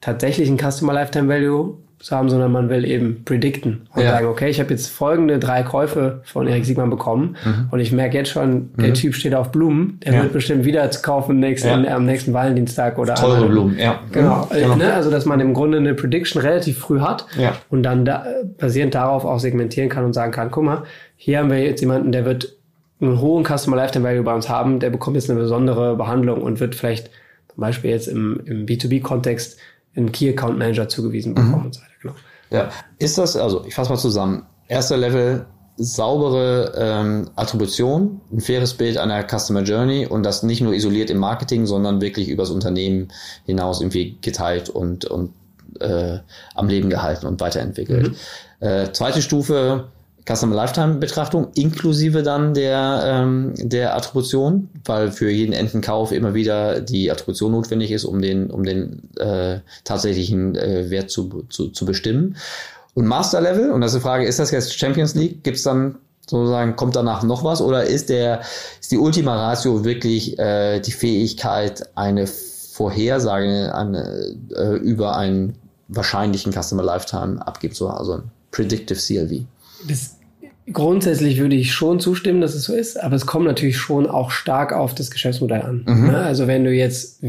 B: tatsächlichen Customer Lifetime Value zu haben, sondern man will eben predikten und ja. sagen, okay, ich habe jetzt folgende drei Käufe von Erik Siegmann bekommen mhm. und ich merke jetzt schon, der mhm. Typ steht auf Blumen, der ja. wird bestimmt wieder zu kaufen nächsten, ja. am nächsten Valentinstag oder
A: Teure. Blumen, ja.
B: Genau, mhm. genau. Ne? also dass man im Grunde eine Prediction relativ früh hat und dann da, basierend darauf auch segmentieren kann und sagen kann, guck mal, hier haben wir jetzt jemanden, der wird einen hohen Customer Lifetime Value bei uns haben, der bekommt jetzt eine besondere Behandlung und wird vielleicht zum Beispiel jetzt im, im B2B-Kontext einen Key Account Manager zugewiesen mhm. bekommen mhm. und so weiter. Genau.
A: Ja, ist das, also ich fasse mal zusammen. Erster Level, saubere ähm, Attribution, ein faires Bild einer Customer Journey und das nicht nur isoliert im Marketing, sondern wirklich übers Unternehmen hinaus irgendwie geteilt und, und äh, am Leben gehalten und weiterentwickelt. Mhm. Äh, zweite Stufe, Customer Lifetime Betrachtung inklusive dann der, ähm, der Attribution, weil für jeden Entenkauf immer wieder die Attribution notwendig ist, um den, um den äh, tatsächlichen äh, Wert zu, zu, zu bestimmen. Und Master Level, und das ist die Frage, ist das jetzt Champions League? Gibt es dann sozusagen, kommt danach noch was? Oder ist der, ist die Ultima Ratio wirklich äh, die Fähigkeit, eine Vorhersage eine, äh, über einen wahrscheinlichen Customer Lifetime abgibt, so also ein Predictive CLV?
B: Das, grundsätzlich würde ich schon zustimmen, dass es so ist, aber es kommt natürlich schon auch stark auf das Geschäftsmodell an. Mhm. Ne? Also wenn du jetzt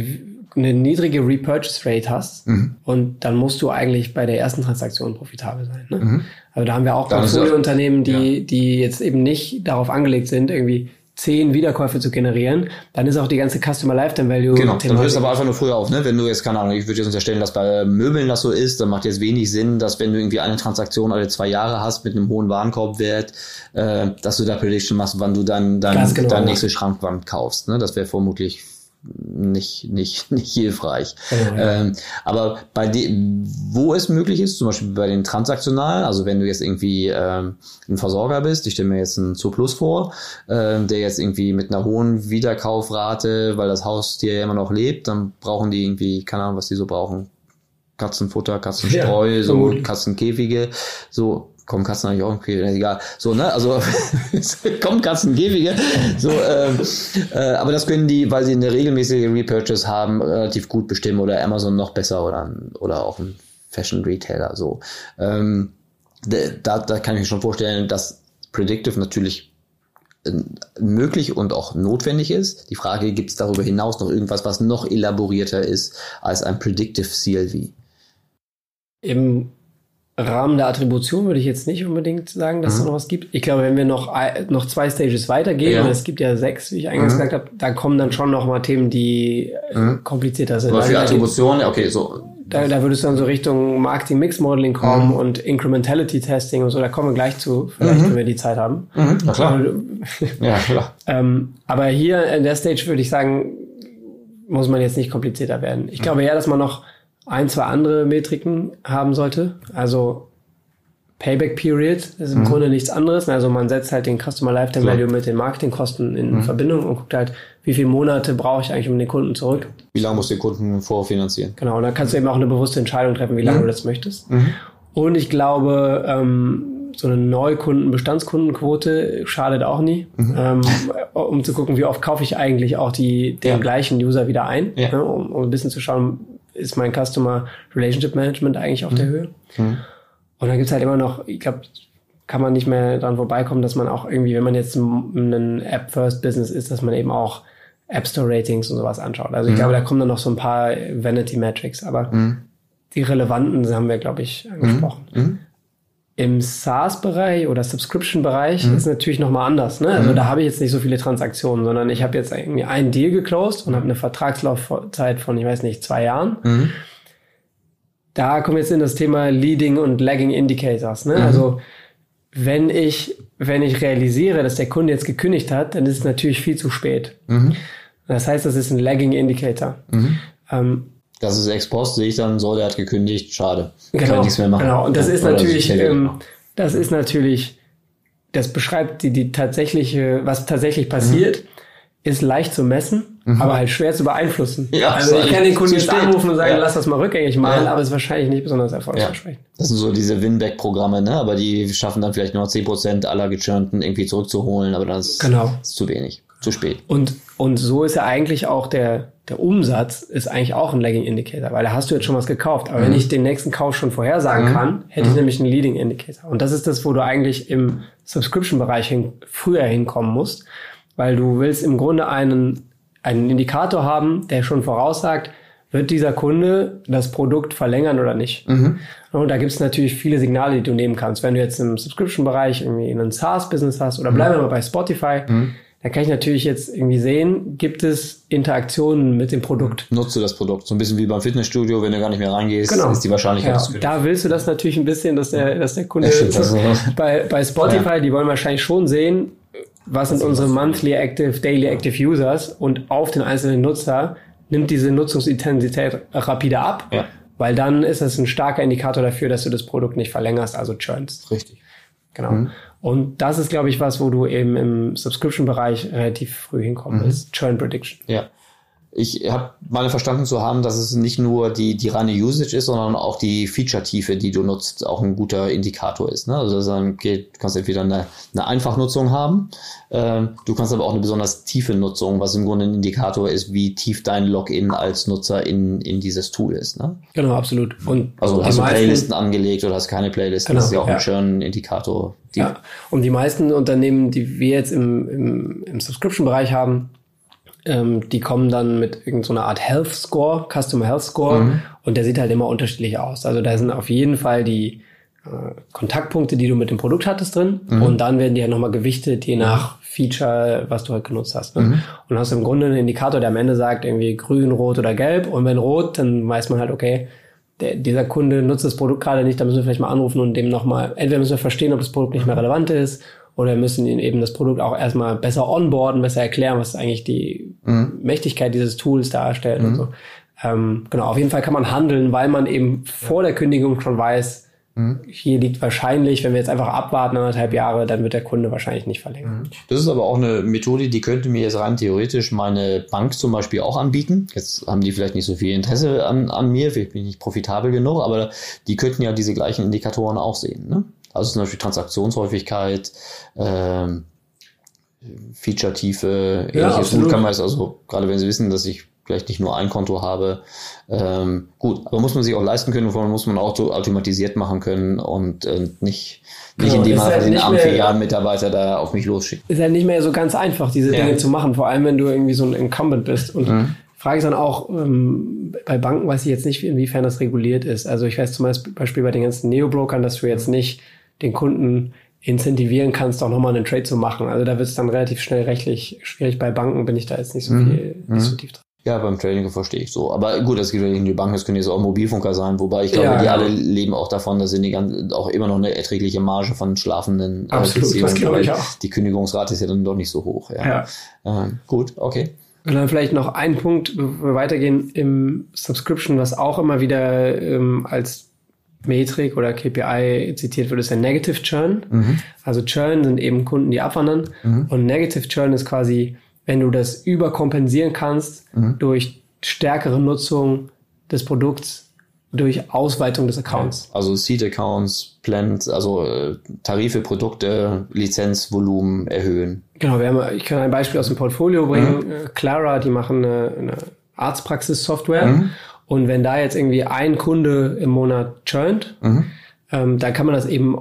B: eine niedrige Repurchase Rate hast mhm. und dann musst du eigentlich bei der ersten Transaktion profitabel sein. Ne? Mhm. Also da haben wir auch Portfoliounternehmen, die, ja. die jetzt eben nicht darauf angelegt sind, irgendwie zehn Wiederkäufe zu generieren, dann ist auch die ganze Customer Lifetime Value.
A: Genau, dann hörst du aber einfach nur früher auf, ne? Wenn du jetzt, keine Ahnung, ich würde jetzt unterstellen, dass bei Möbeln das so ist, dann macht jetzt wenig Sinn, dass wenn du irgendwie eine Transaktion alle zwei Jahre hast mit einem hohen Warenkorbwert, äh, dass du da Prediction machst, wann du dann, dann genau, deine nächste Schrankwand kaufst. Ne? Das wäre vermutlich nicht, nicht, nicht hilfreich. Ja, Ähm, aber bei dem, wo es möglich ist, zum Beispiel bei den transaktionalen, also wenn du jetzt irgendwie ähm, ein Versorger bist, ich stelle mir jetzt einen Zooplus vor, ähm, der jetzt irgendwie mit einer hohen Wiederkaufrate, weil das Haustier ja immer noch lebt, dann brauchen die irgendwie, keine Ahnung, was die so brauchen. Katzenfutter, Katzenstreu, ja, so Katzenkäfige, so kommen Katzen eigentlich auch okay, egal. So, ne? Also kommen Katzen Käfige. So, ähm, äh, aber das können die, weil sie eine regelmäßige Repurchase haben, relativ gut bestimmen oder Amazon noch besser oder, oder auch ein Fashion Retailer. So. Ähm, da, da kann ich mir schon vorstellen, dass Predictive natürlich äh, möglich und auch notwendig ist. Die Frage, gibt es darüber hinaus noch irgendwas, was noch elaborierter ist als ein Predictive CLV?
B: Im Rahmen der Attribution würde ich jetzt nicht unbedingt sagen, dass mhm. es noch was gibt. Ich glaube, wenn wir noch, noch zwei Stages weitergehen, ja. es gibt ja sechs, wie ich eingangs mhm. gesagt habe, da kommen dann schon noch mal Themen, die äh, mhm. komplizierter sind.
A: Für also Attribution, okay, so.
B: Da, da würdest du dann so Richtung Marketing Mix Modeling kommen mhm. und Incrementality Testing und so, da kommen wir gleich zu, vielleicht, mhm. wenn wir die Zeit haben.
A: Mhm. Na klar. ja, klar.
B: Ähm, aber hier in der Stage würde ich sagen, muss man jetzt nicht komplizierter werden. Ich glaube eher, dass man noch ein, zwei andere Metriken haben sollte. Also Payback Period ist im mhm. Grunde nichts anderes. Also man setzt halt den Customer Lifetime Value mit den Marketingkosten in mhm. Verbindung und guckt halt, wie viele Monate brauche ich eigentlich um den Kunden zurück.
A: Wie lange muss der Kunden vorfinanzieren?
B: Genau, und dann kannst du eben auch eine bewusste Entscheidung treffen, wie lange mhm. du das möchtest. Mhm. Und ich glaube, ähm, so eine Neukunden, Bestandskundenquote schadet auch nie, mhm. ähm, um zu gucken, wie oft kaufe ich eigentlich auch die, den ja. gleichen User wieder ein, ja. ne, um, um ein bisschen zu schauen, ist mein Customer Relationship Management eigentlich auf mhm. der Höhe. Mhm. Und dann gibt's halt immer noch, ich glaube, kann man nicht mehr dran vorbeikommen, dass man auch irgendwie, wenn man jetzt ein App-First-Business ist, dass man eben auch App Store-Ratings und sowas anschaut. Also ich mhm. glaube, da kommen dann noch so ein paar Vanity-Metrics, aber mhm. die relevanten haben wir, glaube ich, angesprochen. Im SaaS-Bereich oder Subscription-Bereich mhm. ist natürlich nochmal anders. Ne? Also mhm. da habe ich jetzt nicht so viele Transaktionen, sondern ich habe jetzt irgendwie einen Deal geclosed und habe eine Vertragslaufzeit von, ich weiß nicht, zwei Jahren. Mhm. Da kommen wir jetzt in das Thema Leading und Lagging Indicators. Ne? Mhm. Also wenn ich, wenn ich realisiere, dass der Kunde jetzt gekündigt hat, dann ist es natürlich viel zu spät. Mhm. Das heißt, das ist ein Lagging Indicator.
A: Mhm. Ähm, das ist ex post, sehe ich dann so, der hat gekündigt, schade.
B: Genau, kann nichts mehr machen. Genau, und das ist natürlich, ähm, das ist natürlich, das beschreibt die, die tatsächliche, was tatsächlich passiert. Mhm. ist leicht zu messen, mhm. aber halt schwer zu beeinflussen.
A: Ja,
B: also ich kann den Kunden jetzt anrufen und sagen, ja. lass das mal rückgängig machen, ja. aber es ist wahrscheinlich nicht besonders erfolgsversprechend.
A: Ja. Das sind so diese Winback-Programme, ne? aber die schaffen dann vielleicht nur 10% aller Gechurnten irgendwie zurückzuholen, aber dann ist
B: genau.
A: es zu wenig, zu spät.
B: Und, und so ist ja eigentlich auch der, der Umsatz ist eigentlich auch ein Lagging Indicator, weil da hast du jetzt schon was gekauft. Aber mhm. wenn ich den nächsten Kauf schon vorhersagen mhm. kann, hätte ich mhm. nämlich einen Leading Indicator. Und das ist das, wo du eigentlich im Subscription-Bereich hin, früher hinkommen musst, weil du willst im Grunde einen einen Indikator haben, der schon voraussagt, wird dieser Kunde das Produkt verlängern oder nicht. Mhm. Und da gibt es natürlich viele Signale, die du nehmen kannst. Wenn du jetzt im Subscription-Bereich irgendwie einen SaaS-Business hast oder bleiben wir mal bei Spotify, mhm. Da kann ich natürlich jetzt irgendwie sehen, gibt es Interaktionen mit dem Produkt.
A: Nutze das Produkt. So ein bisschen wie beim Fitnessstudio, wenn du gar nicht mehr reingehst,
B: genau.
A: ist die Wahrscheinlichkeit.
B: Ja, da willst du das natürlich ein bisschen, dass der, dass der Kunde ja, bei, bei Spotify, ja. die wollen wahrscheinlich schon sehen, was sind unsere monthly active, daily active Users und auf den einzelnen Nutzer nimmt diese Nutzungsintensität rapide ab, ja. weil dann ist das ein starker Indikator dafür, dass du das Produkt nicht verlängerst, also churnst.
A: Richtig.
B: Genau. Mhm. Und das ist, glaube ich, was, wo du eben im Subscription-Bereich relativ früh hinkommen mhm. ist. Churn Prediction.
A: Ja ich habe meine verstanden zu haben, dass es nicht nur die, die reine Usage ist, sondern auch die Feature-Tiefe, die du nutzt, auch ein guter Indikator ist. Ne? Also dann geht, du kannst entweder eine, eine Einfachnutzung haben, äh, du kannst aber auch eine besonders tiefe Nutzung, was im Grunde ein Indikator ist, wie tief dein Login als Nutzer in, in dieses Tool ist. Ne?
B: Genau, absolut.
A: Und also hast du Playlisten angelegt oder hast keine Playlisten, genau, das ist ja auch ja. ein schöner Indikator.
B: Ja, und die meisten Unternehmen, die wir jetzt im, im, im Subscription-Bereich haben, ähm, die kommen dann mit irgendeiner so Art Health Score, Customer Health Score, mhm. und der sieht halt immer unterschiedlich aus. Also da sind auf jeden Fall die äh, Kontaktpunkte, die du mit dem Produkt hattest drin, mhm. und dann werden die halt nochmal gewichtet, je nach Feature, was du halt genutzt hast. Ne? Mhm. Und hast im Grunde einen Indikator, der am Ende sagt, irgendwie grün, rot oder gelb. Und wenn rot, dann weiß man halt, okay, der, dieser Kunde nutzt das Produkt gerade nicht, da müssen wir vielleicht mal anrufen und dem nochmal, entweder müssen wir verstehen, ob das Produkt nicht mehr relevant ist oder müssen ihnen eben das Produkt auch erstmal besser onboarden, besser erklären, was eigentlich die mhm. Mächtigkeit dieses Tools darstellt mhm. und so. Ähm, genau, auf jeden Fall kann man handeln, weil man eben vor der Kündigung schon weiß, mhm. hier liegt wahrscheinlich, wenn wir jetzt einfach abwarten anderthalb Jahre, dann wird der Kunde wahrscheinlich nicht verlängern. Mhm.
A: Das ist aber auch eine Methode, die könnte mir jetzt rein theoretisch meine Bank zum Beispiel auch anbieten. Jetzt haben die vielleicht nicht so viel Interesse an, an mir, ich bin nicht profitabel genug, aber die könnten ja diese gleichen Indikatoren auch sehen. Ne? Also zum Beispiel Transaktionshäufigkeit, ähm, Feature-Tiefe, ähnliches. Ja, gut kann man es also, gerade wenn Sie wissen, dass ich vielleicht nicht nur ein Konto habe, ähm, gut, aber muss man sich auch leisten können, vor allem muss man auch so automatisiert machen können und äh, nicht, nicht genau, indem man halt den Amphi-Mitarbeiter da auf mich losschickt.
B: Ist halt nicht mehr so ganz einfach, diese ja. Dinge zu machen, vor allem wenn du irgendwie so ein Incumbent bist. Und mhm. Frage ist dann auch, ähm, bei Banken weiß ich jetzt nicht, inwiefern das reguliert ist. Also ich weiß zum Beispiel bei den ganzen Neo-Brokern, dass du jetzt nicht den Kunden incentivieren kannst, auch nochmal einen Trade zu machen. Also da wird es dann relativ schnell rechtlich schwierig. Bei Banken bin ich da jetzt nicht so mhm. viel, mhm. nicht so tief drin.
A: Ja, beim Trading verstehe ich so. Aber gut, das geht ja nicht in die Banken, das können jetzt auch Mobilfunker sein, wobei ich glaube, ja, die ja. alle leben auch davon, dass sie die ganz, auch immer noch eine erträgliche Marge von schlafenden
B: äh, Absolut, das glaube ich auch.
A: Die Kündigungsrate ist ja dann doch nicht so hoch. Ja. ja. Äh, gut, okay.
B: Und dann vielleicht noch ein Punkt, bevor wir weitergehen, im Subscription, was auch immer wieder ähm, als Metrik oder KPI zitiert wird, ist der Negative Churn. Mhm. Also Churn sind eben Kunden, die abwandern. Mhm. Und Negative Churn ist quasi, wenn du das überkompensieren kannst mhm. durch stärkere Nutzung des Produkts durch Ausweitung des Accounts.
A: Also Seed Accounts, Plans, also äh, Tarife, Produkte, Lizenzvolumen erhöhen.
B: Genau, wir haben, ich kann ein Beispiel aus dem Portfolio bringen. Mhm. Äh, Clara, die machen eine, eine Arztpraxis-Software mhm. Und wenn da jetzt irgendwie ein Kunde im Monat churnt, mhm. ähm, dann kann man das eben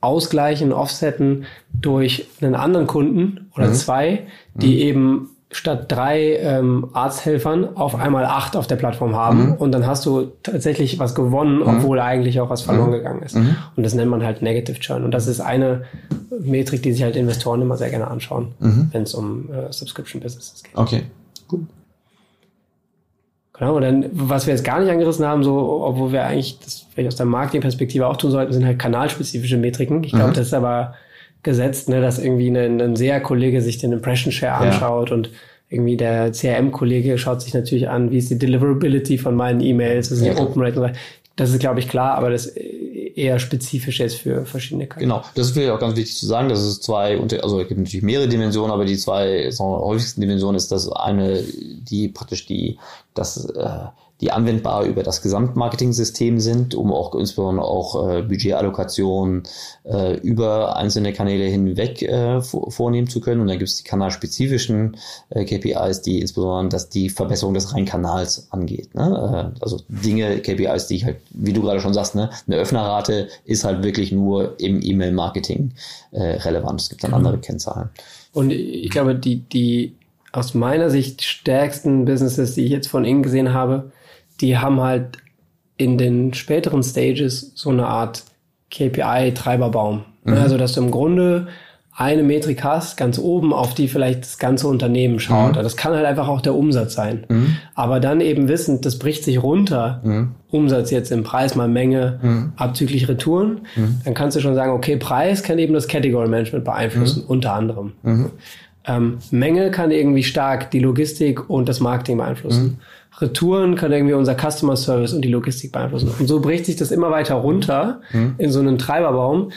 B: ausgleichen, offsetten durch einen anderen Kunden oder mhm. zwei, die mhm. eben statt drei ähm, Arzthelfern auf einmal acht auf der Plattform haben mhm. und dann hast du tatsächlich was gewonnen, mhm. obwohl eigentlich auch was verloren mhm. gegangen ist. Mhm. Und das nennt man halt Negative Churn. Und das ist eine Metrik, die sich halt Investoren immer sehr gerne anschauen, wenn es um äh, Subscription Businesses geht.
A: Okay, gut.
B: Genau, und dann, was wir jetzt gar nicht angerissen haben, so, obwohl wir eigentlich das vielleicht aus der Marketingperspektive auch tun sollten, sind halt kanalspezifische Metriken. Ich glaube, mhm. das ist aber gesetzt, ne, dass irgendwie ein, ein SEA-Kollege sich den Impression Share anschaut ja. und irgendwie der CRM-Kollege schaut sich natürlich an, wie ist die Deliverability von meinen E-Mails, was ist die Open Rate und so. Das ist, glaube ich, klar, aber das eher spezifisch ist für verschiedene
A: Kanäle. Genau, das ist vielleicht auch ganz wichtig zu sagen, dass es zwei, also es gibt natürlich mehrere Dimensionen, aber die zwei häufigsten Dimensionen ist das eine, die praktisch die, das äh, die anwendbar über das Gesamtmarketing-System sind, um auch insbesondere auch äh, Budgetallokationen äh, über einzelne Kanäle hinweg äh, vornehmen zu können. Und dann gibt es die kanalspezifischen äh, KPIs, die insbesondere dass die Verbesserung des Reinkanals angeht. Ne? Äh, also Dinge, KPIs, die ich halt, wie du gerade schon sagst, ne, eine Öffnerrate ist halt wirklich nur im E-Mail-Marketing äh, relevant. Es gibt dann andere Kennzahlen.
B: Und ich glaube, die, die aus meiner Sicht stärksten Businesses, die ich jetzt von Ihnen gesehen habe, die haben halt in den späteren Stages so eine Art KPI-Treiberbaum. Mhm. Also, dass du im Grunde eine Metrik hast, ganz oben, auf die vielleicht das ganze Unternehmen schaut. Mhm. Das kann halt einfach auch der Umsatz sein. Mhm. Aber dann eben wissend, das bricht sich runter, mhm. Umsatz jetzt im Preis mal Menge, mhm. abzüglich Retouren, mhm. dann kannst du schon sagen, okay, Preis kann eben das Category Management beeinflussen, mhm. unter anderem. Ähm, Menge kann irgendwie stark die Logistik und das Marketing beeinflussen. Retouren kann irgendwie unser Customer Service und die Logistik beeinflussen. Und so bricht sich das immer weiter runter mhm. in so einen Treiberbaum,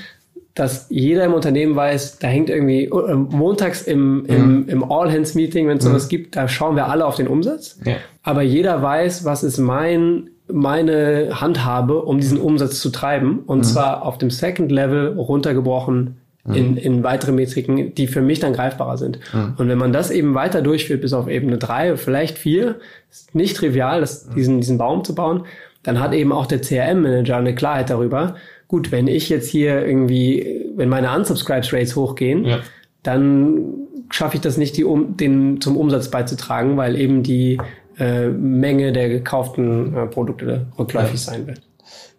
B: dass jeder im Unternehmen weiß, da hängt irgendwie äh, montags im, im, mhm. im All-Hands-Meeting, wenn es sowas mhm. gibt, da schauen wir alle auf den Umsatz. Ja. Aber jeder weiß, was ist mein meine Handhabe, um diesen Umsatz zu treiben. Und mhm. zwar auf dem Second Level runtergebrochen in, in weitere Metriken, die für mich dann greifbarer sind. Mhm. Und wenn man das eben weiter durchführt bis auf Ebene drei, vielleicht vier, ist nicht trivial, das, diesen, diesen Baum zu bauen, dann hat eben auch der CRM-Manager eine Klarheit darüber. Gut, wenn ich jetzt hier irgendwie, wenn meine Unsubscribes Rates hochgehen, ja. dann schaffe ich das nicht, die, um, den zum Umsatz beizutragen, weil eben die äh, Menge der gekauften äh, Produkte rückläufig ja. sein wird.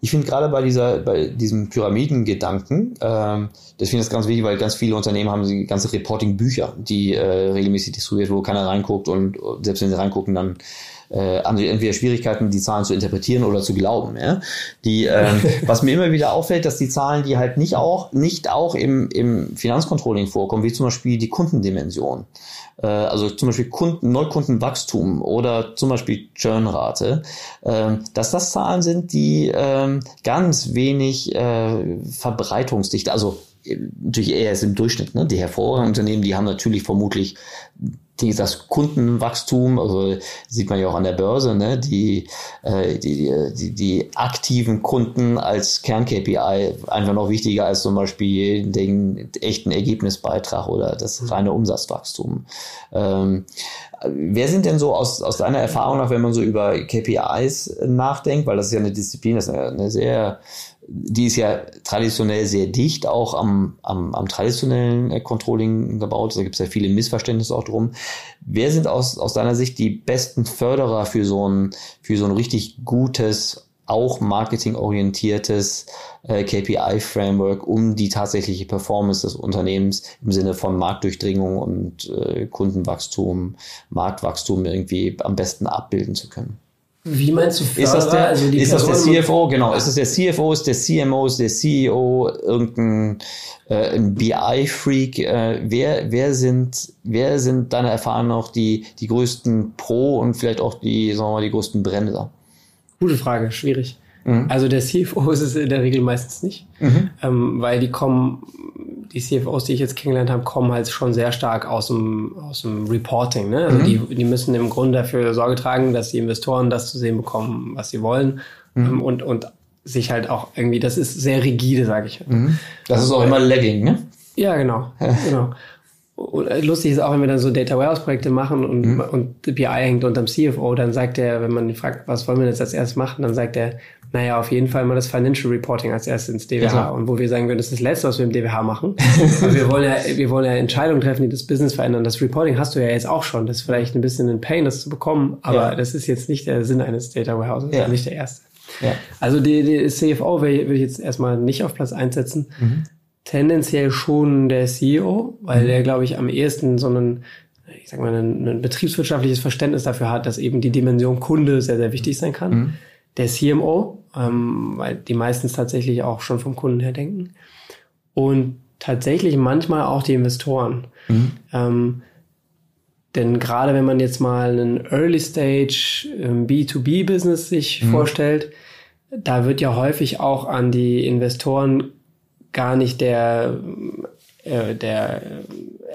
A: Ich finde gerade bei dieser, bei diesem Pyramidengedanken, ähm, das finde ich ganz wichtig, weil ganz viele Unternehmen haben die ganze Reporting-Bücher, die äh, regelmäßig distribuiert, wo keiner reinguckt und selbst wenn sie reingucken, dann äh, haben sie entweder Schwierigkeiten, die Zahlen zu interpretieren oder zu glauben. Ja? Die, ähm, was mir immer wieder auffällt, dass die Zahlen, die halt nicht auch, nicht auch im, im Finanzcontrolling vorkommen, wie zum Beispiel die Kundendimension, äh, also zum Beispiel Kunden, Neukundenwachstum oder zum Beispiel Churnrate, äh, dass das Zahlen sind, die äh, ganz wenig äh, verbreitungsdicht, also äh, natürlich eher ist im Durchschnitt, ne? Die hervorragenden Unternehmen, die haben natürlich vermutlich die, das Kundenwachstum, also sieht man ja auch an der Börse, ne, die, äh, die, die, die aktiven Kunden als Kern-KPI einfach noch wichtiger als zum Beispiel den echten Ergebnisbeitrag oder das reine Umsatzwachstum. Ähm, wer sind denn so aus, aus deiner Erfahrung nach, wenn man so über KPIs nachdenkt, weil das ist ja eine Disziplin, das ist eine, eine sehr die ist ja traditionell sehr dicht auch am, am, am traditionellen äh, Controlling gebaut. Da gibt es ja viele Missverständnisse auch drum. Wer sind aus, aus deiner Sicht die besten Förderer für so ein, für so ein richtig gutes, auch marketingorientiertes äh, KPI-Framework, um die tatsächliche Performance des Unternehmens im Sinne von Marktdurchdringung und äh, Kundenwachstum, Marktwachstum irgendwie am besten abbilden zu können?
B: Wie meinst du
A: Förderer? Ist das der, also ist das der CFO? Genau. Ist das der CFO? Ist der CMO? Ist der CEO? Irgendein äh, BI-Freak? Äh, wer, wer sind, wer sind deiner Erfahrung noch die, die größten Pro und vielleicht auch die, sagen wir mal, die größten Bremser?
B: Gute Frage, schwierig. Mhm. Also der CFO ist es in der Regel meistens nicht, mhm. ähm, weil die kommen die CFOs, die ich jetzt kennengelernt habe, kommen halt schon sehr stark aus dem, aus dem Reporting. Ne? Also mhm. die, die müssen im Grunde dafür Sorge tragen, dass die Investoren das zu sehen bekommen, was sie wollen. Mhm. Ähm, und, und sich halt auch irgendwie, das ist sehr rigide, sage ich.
A: Mhm. Das ist auch immer lagging, ne?
B: Ja, genau. genau. Und lustig ist auch, wenn wir dann so Data Warehouse Projekte machen und, mhm. und BI hängt unterm CFO, dann sagt er, wenn man fragt, was wollen wir jetzt als erstes machen, dann sagt er, naja, auf jeden Fall mal das Financial Reporting als erstes ins DWH. Ja. Und wo wir sagen würden, das ist das Letzte, was wir im DWH machen. Wir wollen ja, wir wollen ja Entscheidungen treffen, die das Business verändern. Das Reporting hast du ja jetzt auch schon. Das ist vielleicht ein bisschen ein Pain, das zu bekommen, aber ja. das ist jetzt nicht der Sinn eines Data Warehouses, ja. nicht der erste. Ja. Also die, die CFO will ich jetzt erstmal nicht auf Platz einsetzen. Mhm tendenziell schon der CEO, weil mhm. der, glaube ich, am ehesten so einen, ich sag mal, ein, ein, betriebswirtschaftliches Verständnis dafür hat, dass eben die Dimension Kunde sehr, sehr wichtig sein kann. Mhm. Der CMO, ähm, weil die meistens tatsächlich auch schon vom Kunden her denken. Und tatsächlich manchmal auch die Investoren. Mhm. Ähm, denn gerade wenn man jetzt mal einen Early Stage ähm, B2B-Business sich mhm. vorstellt, da wird ja häufig auch an die Investoren gar nicht der, äh, der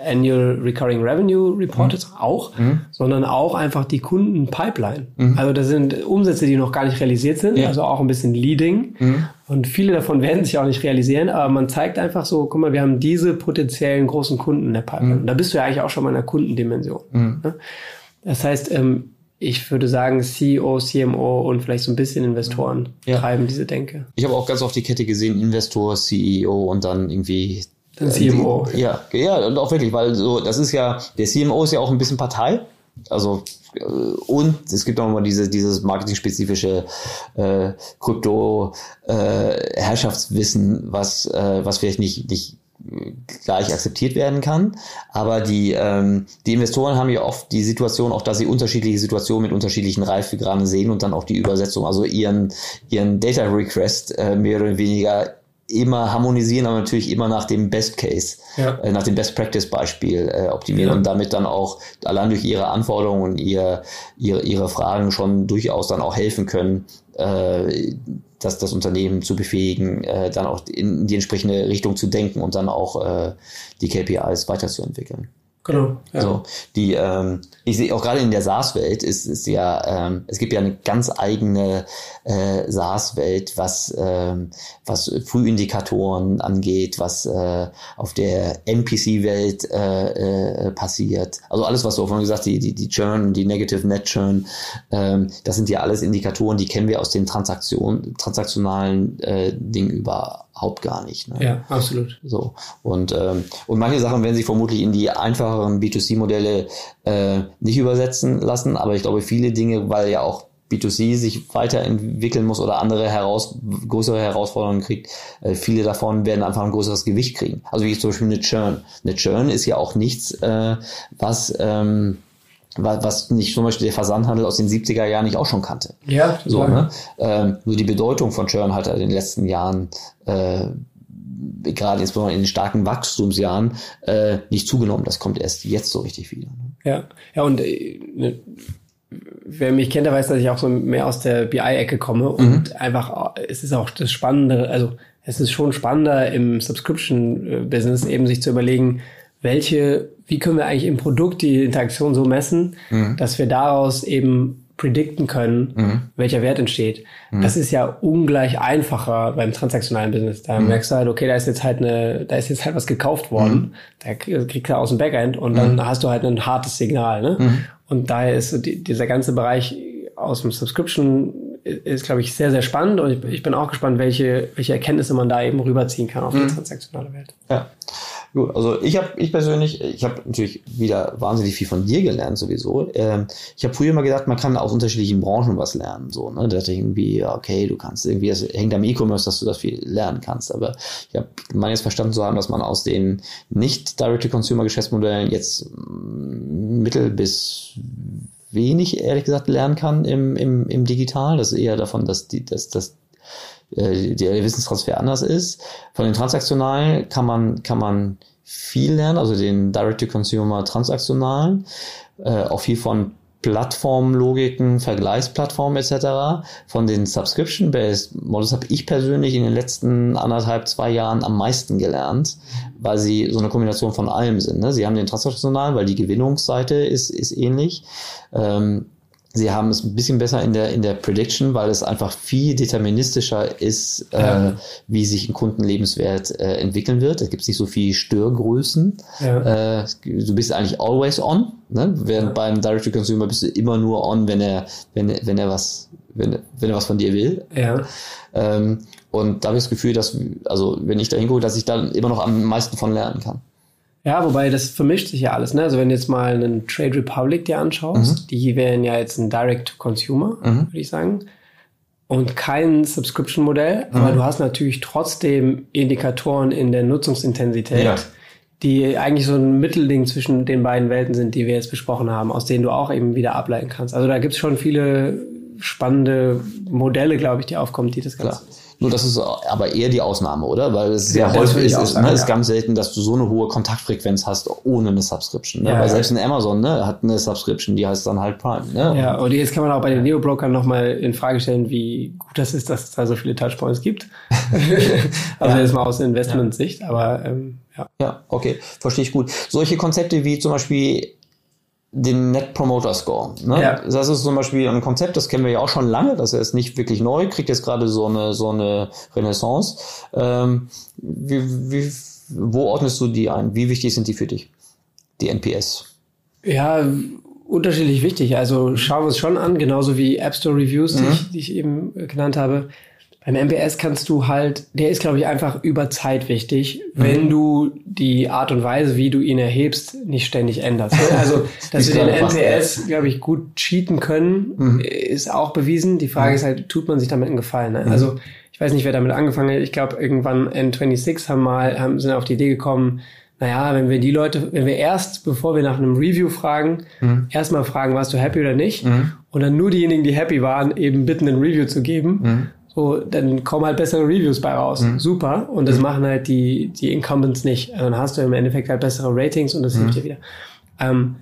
B: Annual Recurring Revenue reported mhm. auch, mhm. sondern auch einfach die Kundenpipeline. Mhm. Also das sind Umsätze, die noch gar nicht realisiert sind, ja. also auch ein bisschen Leading. Mhm. Und viele davon werden sich auch nicht realisieren, aber man zeigt einfach so, guck mal, wir haben diese potenziellen großen Kunden in der Pipeline. Mhm. Da bist du ja eigentlich auch schon mal in der Kundendimension. Mhm. Ne? Das heißt, ähm, ich würde sagen, CEO, CMO und vielleicht so ein bisschen Investoren ja. treiben diese Denke.
A: Ich habe auch ganz oft die Kette gesehen, Investor, CEO und dann irgendwie
B: der CMO.
A: Die, ja, ja, und auch wirklich, weil so, das ist ja, der CMO ist ja auch ein bisschen Partei. Also äh, und es gibt auch mal diese, dieses marketing-spezifische äh, Krypto-Herrschaftswissen, äh, was, äh, was vielleicht nicht, nicht gleich akzeptiert werden kann. Aber die, ähm, die Investoren haben ja oft die Situation, auch dass sie unterschiedliche Situationen mit unterschiedlichen Reifegraden sehen und dann auch die Übersetzung, also ihren, ihren Data Request äh, mehr oder weniger immer harmonisieren, aber natürlich immer nach dem Best Case, ja. äh, nach dem Best Practice Beispiel äh, optimieren ja. und damit dann auch allein durch ihre Anforderungen und ihr, ihre, ihre Fragen schon durchaus dann auch helfen können, äh, das, das Unternehmen zu befähigen, äh, dann auch in die entsprechende Richtung zu denken und dann auch äh, die KPIs weiterzuentwickeln.
B: Genau.
A: Ja. So, die, ähm, ich sehe auch gerade in der SaaS-Welt ist, ist ja, ähm, es gibt ja eine ganz eigene äh, SaaS-Welt, was, ähm, was Frühindikatoren angeht, was äh, auf der NPC-Welt äh, äh, passiert. Also alles, was du vorhin gesagt hast, die, die, die Churn, die Negative Net Churn, ähm, das sind ja alles Indikatoren, die kennen wir aus den Transaktionen, transaktionalen äh, Dingen überhaupt gar nicht.
B: Ne? Ja, absolut.
A: So. Und, ähm, und manche Sachen werden sich vermutlich in die einfache einfacheren B2C-Modelle äh, nicht übersetzen lassen, aber ich glaube, viele Dinge, weil ja auch B2C sich weiterentwickeln muss oder andere heraus, größere Herausforderungen kriegt, äh, viele davon werden einfach ein größeres Gewicht kriegen. Also wie zum Beispiel eine Churn. Eine Churn ist ja auch nichts, äh, was ähm, was nicht zum Beispiel der Versandhandel aus den 70er Jahren nicht auch schon kannte.
B: Ja,
A: so, ne? ähm, nur die Bedeutung von Churn hat in den letzten Jahren äh, gerade insbesondere in den starken Wachstumsjahren äh, nicht zugenommen. Das kommt erst jetzt so richtig wieder. Ne?
B: Ja, ja und äh, ne, wer mich kennt, der weiß, dass ich auch so mehr aus der BI-Ecke komme und mhm. einfach es ist auch das Spannende, also es ist schon spannender im Subscription-Business eben sich zu überlegen, welche, wie können wir eigentlich im Produkt die Interaktion so messen, mhm. dass wir daraus eben predikten können, mhm. welcher Wert entsteht. Mhm. Das ist ja ungleich einfacher beim transaktionalen Business. Da mhm. merkst du halt, okay, da ist jetzt halt eine, da ist jetzt halt was gekauft worden, mhm. da kriegst du aus dem Backend und dann mhm. hast du halt ein hartes Signal. Ne? Mhm. Und daher ist so die, dieser ganze Bereich aus dem Subscription ist, glaube ich, sehr, sehr spannend und ich, ich, bin auch gespannt, welche, welche Erkenntnisse man da eben rüberziehen kann auf die transaktionale Welt.
A: Ja. Gut, also ich habe, ich persönlich, ich habe natürlich wieder wahnsinnig viel von dir gelernt sowieso. Ähm, ich habe früher immer gedacht, man kann aus unterschiedlichen Branchen was lernen. So, ne? Da dachte ich irgendwie, okay, du kannst irgendwie, es hängt am E-Commerce, dass du das viel lernen kannst. Aber ich habe meine jetzt verstanden zu haben, dass man aus den nicht Direct-to-Consumer-Geschäftsmodellen jetzt mm, mittel bis wenig, ehrlich gesagt, lernen kann im, im, im Digital. Das ist eher davon, dass die, dass, dass der Wissenstransfer anders ist. Von den transaktionalen kann man, kann man viel lernen, also den Direct-to-Consumer transaktionalen, äh, auch viel von Plattformlogiken, Vergleichsplattformen etc. Von den Subscription-Based Models habe ich persönlich in den letzten anderthalb, zwei Jahren am meisten gelernt, weil sie so eine Kombination von allem sind. Ne? Sie haben den transaktionalen, weil die Gewinnungsseite ist, ist ähnlich. Ähm, Sie haben es ein bisschen besser in der, in der Prediction, weil es einfach viel deterministischer ist, äh, ja. äh, wie sich ein Kundenlebenswert äh, entwickeln wird. Es gibt nicht so viel Störgrößen. Ja. Äh, du bist eigentlich always on, ne? während ja. beim Direct-to-Consumer bist du immer nur on, wenn er, wenn, wenn er was, wenn, wenn er was von dir will.
B: Ja.
A: Ähm, und da habe ich das Gefühl, dass, also wenn ich da hingucke, dass ich da immer noch am meisten von lernen kann.
B: Ja, wobei das vermischt sich ja alles. Ne? Also wenn du jetzt mal einen Trade Republic dir anschaust, mhm. die wären ja jetzt ein Direct-to-Consumer, mhm. würde ich sagen. Und kein Subscription-Modell, mhm. aber du hast natürlich trotzdem Indikatoren in der Nutzungsintensität, ja. die eigentlich so ein Mittelding zwischen den beiden Welten sind, die wir jetzt besprochen haben, aus denen du auch eben wieder ableiten kannst. Also da gibt's schon viele spannende Modelle, glaube ich, die aufkommen, die das Ganze.
A: Klar. Nur das ist aber eher die Ausnahme, oder? Weil es sehr
B: Ja,
A: häufig ist, ist,
B: sagen,
A: ne, ist
B: ja.
A: ganz selten, dass du so eine hohe Kontaktfrequenz hast ohne eine Subscription. Ne?
B: Ja,
A: Weil selbst ein Amazon ne, hat eine Subscription, die heißt dann halt Prime. Ne?
B: Ja, und jetzt kann man auch bei den Neo-Brokern nochmal in Frage stellen, wie gut das ist, dass es da so viele Touchpoints gibt. also jetzt mal aus Investmentsicht, aber ähm, ja.
A: Ja, okay, verstehe ich gut. Solche Konzepte wie zum Beispiel den Net Promoter Score. Ne?
B: Ja.
A: Das ist zum Beispiel ein Konzept, das kennen wir ja auch schon lange, das ist nicht wirklich neu, kriegt jetzt gerade so eine, so eine Renaissance. Ähm, wie, wie, wo ordnest du die ein? Wie wichtig sind die für dich? Die NPS.
B: Ja, unterschiedlich wichtig. Also schauen wir es schon an, genauso wie App Store Reviews, die, ich, die ich eben äh, genannt habe. Beim MPS kannst du halt, der ist, glaube ich, einfach über Zeit wichtig, wenn du die Art und Weise, wie du ihn erhebst, nicht ständig änderst. Also, dass wir den NPS, glaube ich, gut cheaten können, ist auch bewiesen. Die Frage ist halt, tut man sich damit einen Gefallen? Ne? Also, ich weiß nicht, wer damit angefangen hat. Ich glaube, irgendwann N26 haben mal, haben, sind auf die Idee gekommen, naja, wenn wir die Leute, wenn wir erst, bevor wir nach einem Review fragen, erstmal fragen, warst du happy oder nicht? Und dann nur diejenigen, die happy waren, eben bitten, ein Review zu geben. So, dann kommen halt bessere Reviews bei raus. Super. Und das machen halt die, die Incumbents nicht. Also dann hast du im Endeffekt halt bessere Ratings und das hilft dir wieder. Ähm,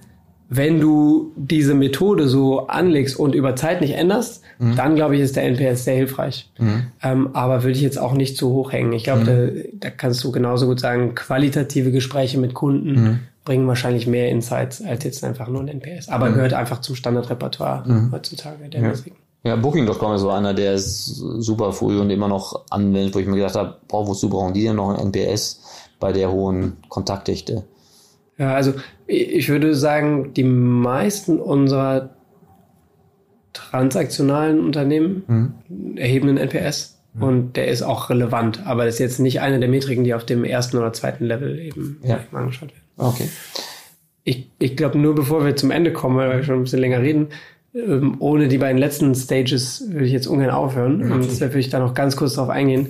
B: wenn du diese Methode so anlegst und über Zeit nicht änderst, dann glaube ich, ist der NPS sehr hilfreich. Ähm, aber würde ich jetzt auch nicht zu hoch hängen. Ich glaube, da, da kannst du genauso gut sagen, qualitative Gespräche mit Kunden bringen wahrscheinlich mehr Insights als jetzt einfach nur ein NPS. Aber gehört einfach zum Standardrepertoire heutzutage der Musiken.
A: Ja, Booking.com ist so einer, der ist super früh und immer noch anwendet, wo ich mir gedacht habe, boah, wozu brauchen die denn noch ein NPS bei der hohen Kontaktdichte?
B: Ja, also ich würde sagen, die meisten unserer transaktionalen Unternehmen erheben einen NPS und der ist auch relevant, aber das ist jetzt nicht eine der Metriken, die auf dem ersten oder zweiten Level eben,
A: Ja.
B: eben angeschaut werden.
A: Okay.
B: Ich, ich glaube, nur bevor wir zum Ende kommen, weil wir schon ein bisschen länger reden, ähm, ohne die beiden letzten Stages würde ich jetzt ungern aufhören. Und deshalb würde ich da noch ganz kurz drauf eingehen.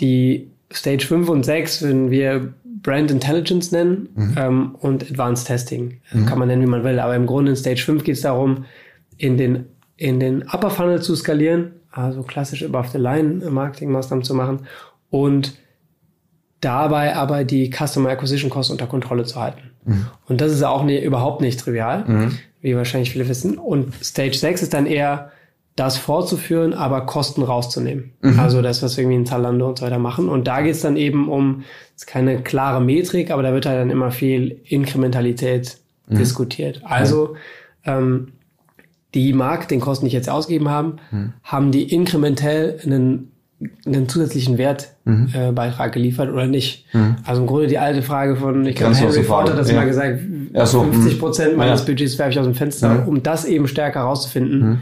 B: Die Stage 5 und 6 würden wir Brand Intelligence nennen ähm, und Advanced Testing. Kann man nennen, wie man will. Aber im Grunde in Stage 5 geht es darum, in den, in den Upper Funnel zu skalieren, also klassisch above the line äh, Marketingmaßnahmen zu machen und dabei aber die Customer Acquisition Costs unter Kontrolle zu halten. Und das ist auch nie, überhaupt nicht trivial, wie wahrscheinlich viele wissen. Und Stage 6 ist dann eher das fortzuführen, aber Kosten rauszunehmen. Also das, was wir irgendwie in Zalando und so weiter machen. Und da geht es dann eben um, ist keine klare Metrik, aber da wird halt dann immer viel Inkrementalität diskutiert. Also ähm, die Marketingkosten, die ich jetzt ausgegeben haben, haben die inkrementell einen, einen zusätzlichen Wertbeitrag äh, Beitrag geliefert oder nicht? Also im Grunde die alte Frage von, ich glaube, Henry Ford hat das
A: ja.
B: mal gesagt,
A: Ach so,
B: 50 Prozent
A: mhm.
B: meines
A: Ja.
B: Budgets werfe ich aus dem Fenster, um das eben stärker herauszufinden.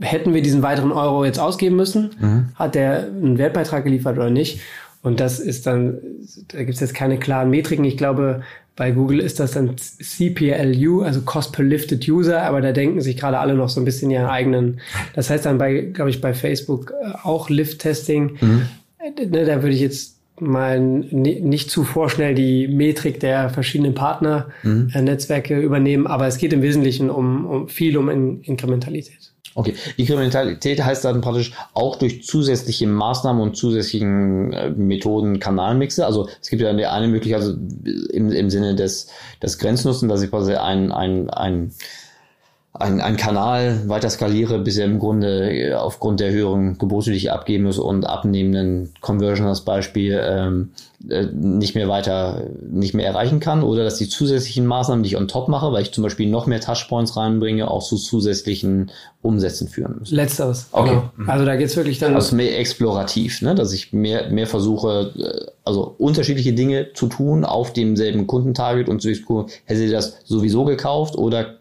B: Hätten wir diesen weiteren Euro jetzt ausgeben müssen? Hat der einen Wertbeitrag geliefert oder nicht? Und das ist dann, da gibt es jetzt keine klaren Metriken. Ich glaube, bei Google ist das dann CPLU, also Cost per Lifted User, aber da denken sich gerade alle noch so ein bisschen ihren eigenen. Das heißt dann bei, glaube ich, bei Facebook äh, auch Lift-Testing. Äh, Ne, da würde ich jetzt mal ni- nicht zu vorschnell die Metrik der verschiedenen Partner-Netzwerke übernehmen, aber es geht im Wesentlichen um, um viel um In Inkrementalität.
A: Okay. Inkrementalität heißt dann praktisch auch durch zusätzliche Maßnahmen und zusätzlichen äh, Methoden Kanalmixe. Also es gibt ja eine, eine Möglichkeit also im, im Sinne des, des Grenznutzen, dass ich quasi ein, ein, ein ein, ein Kanal weiter skaliere, bis er im Grunde äh, aufgrund der höheren Gebote, die ich abgeben muss und abnehmenden Conversion als Beispiel ähm, äh, nicht mehr weiter, nicht mehr erreichen kann oder dass die zusätzlichen Maßnahmen, die ich on top mache, weil ich zum Beispiel noch mehr Touchpoints reinbringe, auch zu zusätzlichen Umsätzen führen müssen.
B: Letzteres.
A: Okay.
B: Genau. Also da geht's wirklich dann.
A: Also mehr explorativ, ne? dass ich mehr, mehr versuche, äh, also unterschiedliche Dinge zu tun auf demselben Kundentarget und zu hätte sie das sowieso gekauft oder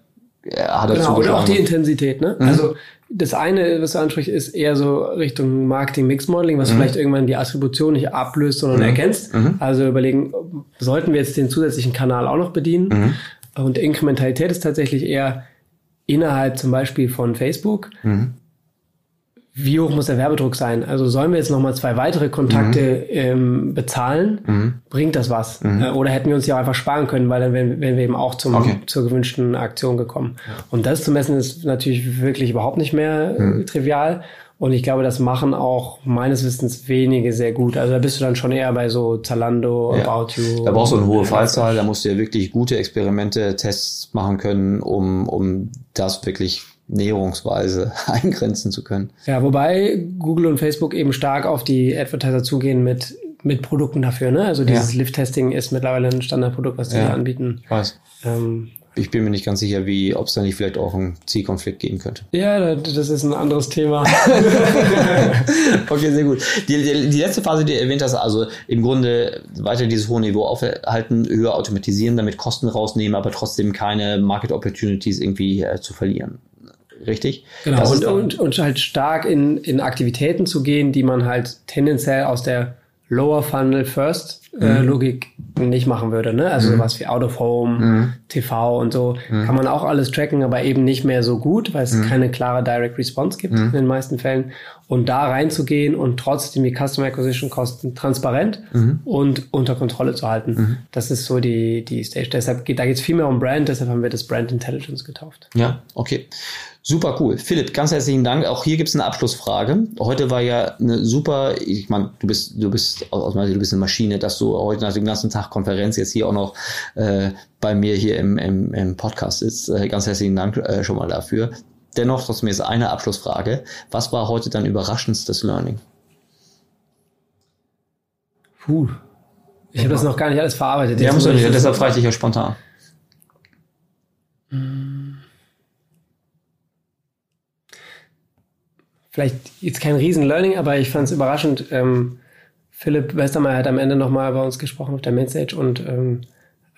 A: hat er
B: Genau, und auch
A: zugeschlagen?
B: die Intensität, ne? Also das eine, was du ansprichst, ist eher so Richtung Marketing-Mix-Modeling, was vielleicht irgendwann die Attribution nicht ablöst, sondern ergänzt. Also überlegen, sollten wir jetzt den zusätzlichen Kanal auch noch bedienen? Und Inkrementalität ist tatsächlich eher innerhalb zum Beispiel von Facebook. Wie hoch muss der Werbedruck sein? Also sollen wir jetzt nochmal zwei weitere Kontakte ähm, bezahlen? Bringt das was? Äh, oder hätten wir uns ja auch einfach sparen können, weil dann wären, wären wir eben auch zum,
A: Okay.
B: zur gewünschten Aktion gekommen. Und das zu messen ist natürlich wirklich überhaupt nicht mehr äh, trivial. Und ich glaube, das machen auch meines Wissens wenige sehr gut. Also da bist du dann schon eher bei so Zalando, ja. About You.
A: Da brauchst du eine hohe Fallzahl, da musst du ja wirklich gute Experimente, Tests machen können, um, um das wirklich näherungsweise eingrenzen zu können.
B: Ja, wobei Google und Facebook eben stark auf die Advertiser zugehen mit, mit Produkten dafür. Ne? Also dieses ja. Lift-Testing ist mittlerweile ein Standardprodukt, was die ja, anbieten.
A: Ich weiß. Ähm, ich bin mir nicht ganz sicher, wie, ob es da nicht vielleicht auch einen Zielkonflikt geben könnte.
B: Ja, das ist ein anderes Thema.
A: okay, sehr gut. Die, die, die, letzte Phase, die du erwähnt hast, also im Grunde weiter dieses hohe Niveau aufhalten, höher automatisieren, damit Kosten rausnehmen, aber trotzdem keine Market Opportunities irgendwie äh, zu verlieren. Richtig?
B: Genau, und, und, und halt stark in, in Aktivitäten zu gehen, die man halt tendenziell aus der Lower Funnel First äh, mhm. Logik nicht machen würde. Ne? Also mhm. sowas wie Out of Home, mhm. TV und so mhm. kann man auch alles tracken, aber eben nicht mehr so gut, weil es mhm. keine klare Direct Response gibt mhm. in den meisten Fällen. Und da reinzugehen und trotzdem die Customer Acquisition Kosten transparent und unter Kontrolle zu halten. Das ist so die, die Stage. Deshalb geht, da geht es viel mehr um Brand, deshalb haben wir das Brand Intelligence getauft.
A: Ja, okay. Super cool. Philipp, ganz herzlichen Dank. Auch hier gibt es eine Abschlussfrage. Heute war ja eine super, ich meine, du bist, du bist aus meiner Sicht, du bist eine Maschine, dass du heute nach dem ganzen Tag Konferenz jetzt hier auch noch äh, bei mir hier im, im, im Podcast sitzt. Äh, ganz herzlichen Dank äh, schon mal dafür. Dennoch, trotzdem ist eine Abschlussfrage. Was war heute dein überraschendstes Learning?
B: Puh. Ich habe das noch gar nicht alles verarbeitet.
A: Ja, muss nicht, deshalb frage ich dich ja spontan.
B: Hm. vielleicht jetzt kein Riesen-Learning, aber ich fand es überraschend. Ähm, Philipp Westermeier hat am Ende nochmal bei uns gesprochen auf der Mainstage und ähm,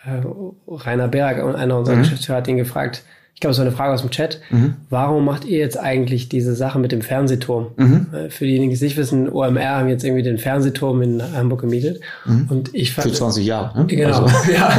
B: äh, Rainer Berg, einer unserer mhm. Geschäftsführer, hat ihn gefragt, ich glaube, es war eine Frage aus dem Chat. Mhm. Warum macht ihr jetzt eigentlich diese Sache mit dem Fernsehturm? Mhm. Äh, für diejenigen, die es nicht wissen, OMR haben jetzt irgendwie den Fernsehturm in Hamburg gemietet. Mhm. Und ich fand,
A: Für 20 Jahre, ne?
B: Genau, also. ja.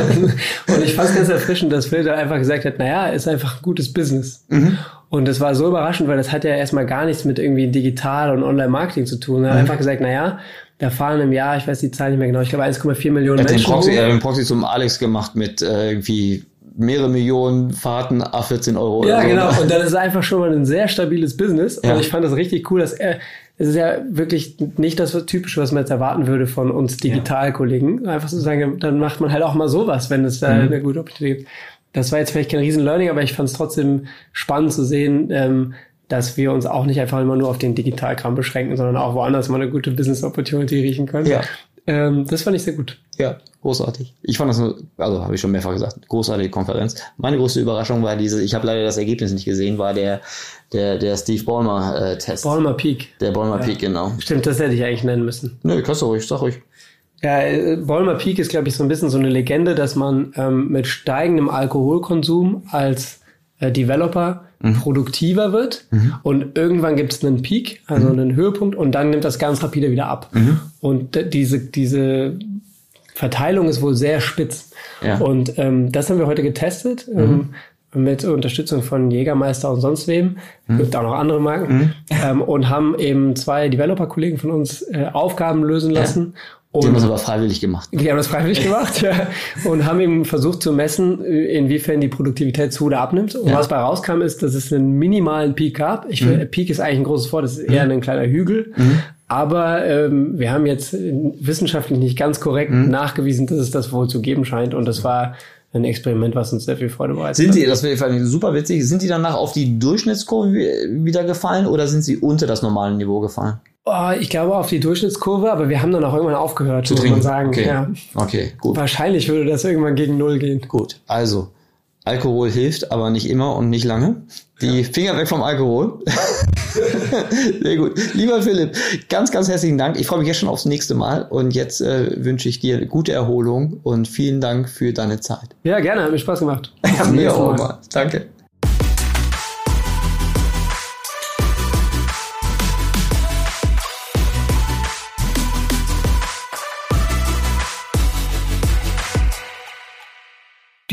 B: Und ich fand es ganz erfrischend, dass Phil da einfach gesagt hat, naja, ist einfach ein gutes Business. Mhm. Und das war so überraschend, weil das hat ja erstmal gar nichts mit irgendwie Digital- und Online-Marketing zu tun. Er hat mhm. einfach gesagt, naja, da fahren im Jahr, ich weiß die Zahl nicht mehr genau, ich glaube 1,4 Millionen
A: er hat
B: Menschen.
A: Den Proxy, er hat den Proxy zum Alex gemacht mit äh, irgendwie mehrere Millionen Fahrten a 14 Euro.
B: Ja, genau. Und dann ist es einfach schon mal ein sehr stabiles Business. Ja. Und ich fand das richtig cool, dass er, es ist ja wirklich nicht das Typische, was man jetzt erwarten würde von uns Digitalkollegen. Einfach zu sagen, dann macht man halt auch mal sowas, wenn es da mhm. eine gute Opportunität gibt. Das war jetzt vielleicht kein Riesen-Learning, aber ich fand es trotzdem spannend zu sehen, ähm, dass wir uns auch nicht einfach immer nur auf den Digitalkram beschränken, sondern auch woanders mal eine gute Business Opportunity riechen können. Ja. Ähm, das fand ich sehr gut.
A: Ja, großartig. Ich fand das, also habe ich schon mehrfach gesagt, großartige Konferenz. Meine größte Überraschung war diese, ich habe leider das Ergebnis nicht gesehen, war der der der Steve Ballmer äh, Test.
B: Ballmer Peak.
A: Der Ballmer ja. Peak, genau.
B: Stimmt, das hätte ich eigentlich nennen müssen.
A: Nö, kannst du ruhig, sag ruhig.
B: Ja, äh, Ballmer Peak ist, glaube ich, so ein bisschen so eine Legende, dass man ähm, mit steigendem Alkoholkonsum als äh, Developer mhm. produktiver wird mhm. und irgendwann gibt es einen Peak, also mhm. einen Höhepunkt und dann nimmt das ganz rapide wieder ab. Mhm. Und diese, diese Verteilung ist wohl sehr spitz. Ja. Und ähm, das haben wir heute getestet. Mhm. Ähm, mit Unterstützung von Jägermeister und sonst wem, mhm. gibt auch noch andere Marken, mhm. ähm, und haben eben zwei Developer-Kollegen von uns äh, Aufgaben lösen lassen ja.
A: Und die haben das aber freiwillig gemacht.
B: Die haben das freiwillig gemacht, ja. Und haben eben versucht zu messen, inwiefern die Produktivität zu oder abnimmt. Und ja. was bei rauskam, ist, dass es einen minimalen Peak gab. Ich mhm. Peak ist eigentlich ein großes Wort, das ist eher mhm. ein kleiner Hügel. Mhm. Aber ähm, wir haben jetzt wissenschaftlich nicht ganz korrekt mhm. nachgewiesen, dass es das wohl zu geben scheint. Und das war ein Experiment, was uns sehr viel Freude bereitet.
A: Sind die, das wäre super witzig, sind die danach auf die Durchschnittskurve wieder gefallen oder sind sie unter das normale Niveau gefallen?
B: Oh, ich glaube auf die Durchschnittskurve, aber wir haben dann auch irgendwann aufgehört, zu muss man sagen.
A: Okay.
B: Ja.
A: okay, gut.
B: Wahrscheinlich würde das irgendwann gegen Null gehen.
A: Gut, also Alkohol hilft, aber nicht immer und nicht lange. Die ja. Finger weg vom Alkohol. Sehr gut. Lieber Philipp, ganz, ganz herzlichen Dank. Ich freue mich jetzt schon aufs nächste Mal und jetzt äh, wünsche ich dir gute Erholung und vielen Dank für deine Zeit.
B: Ja, gerne. Hat mir Spaß gemacht.
A: Ja, mir auch mal. Danke.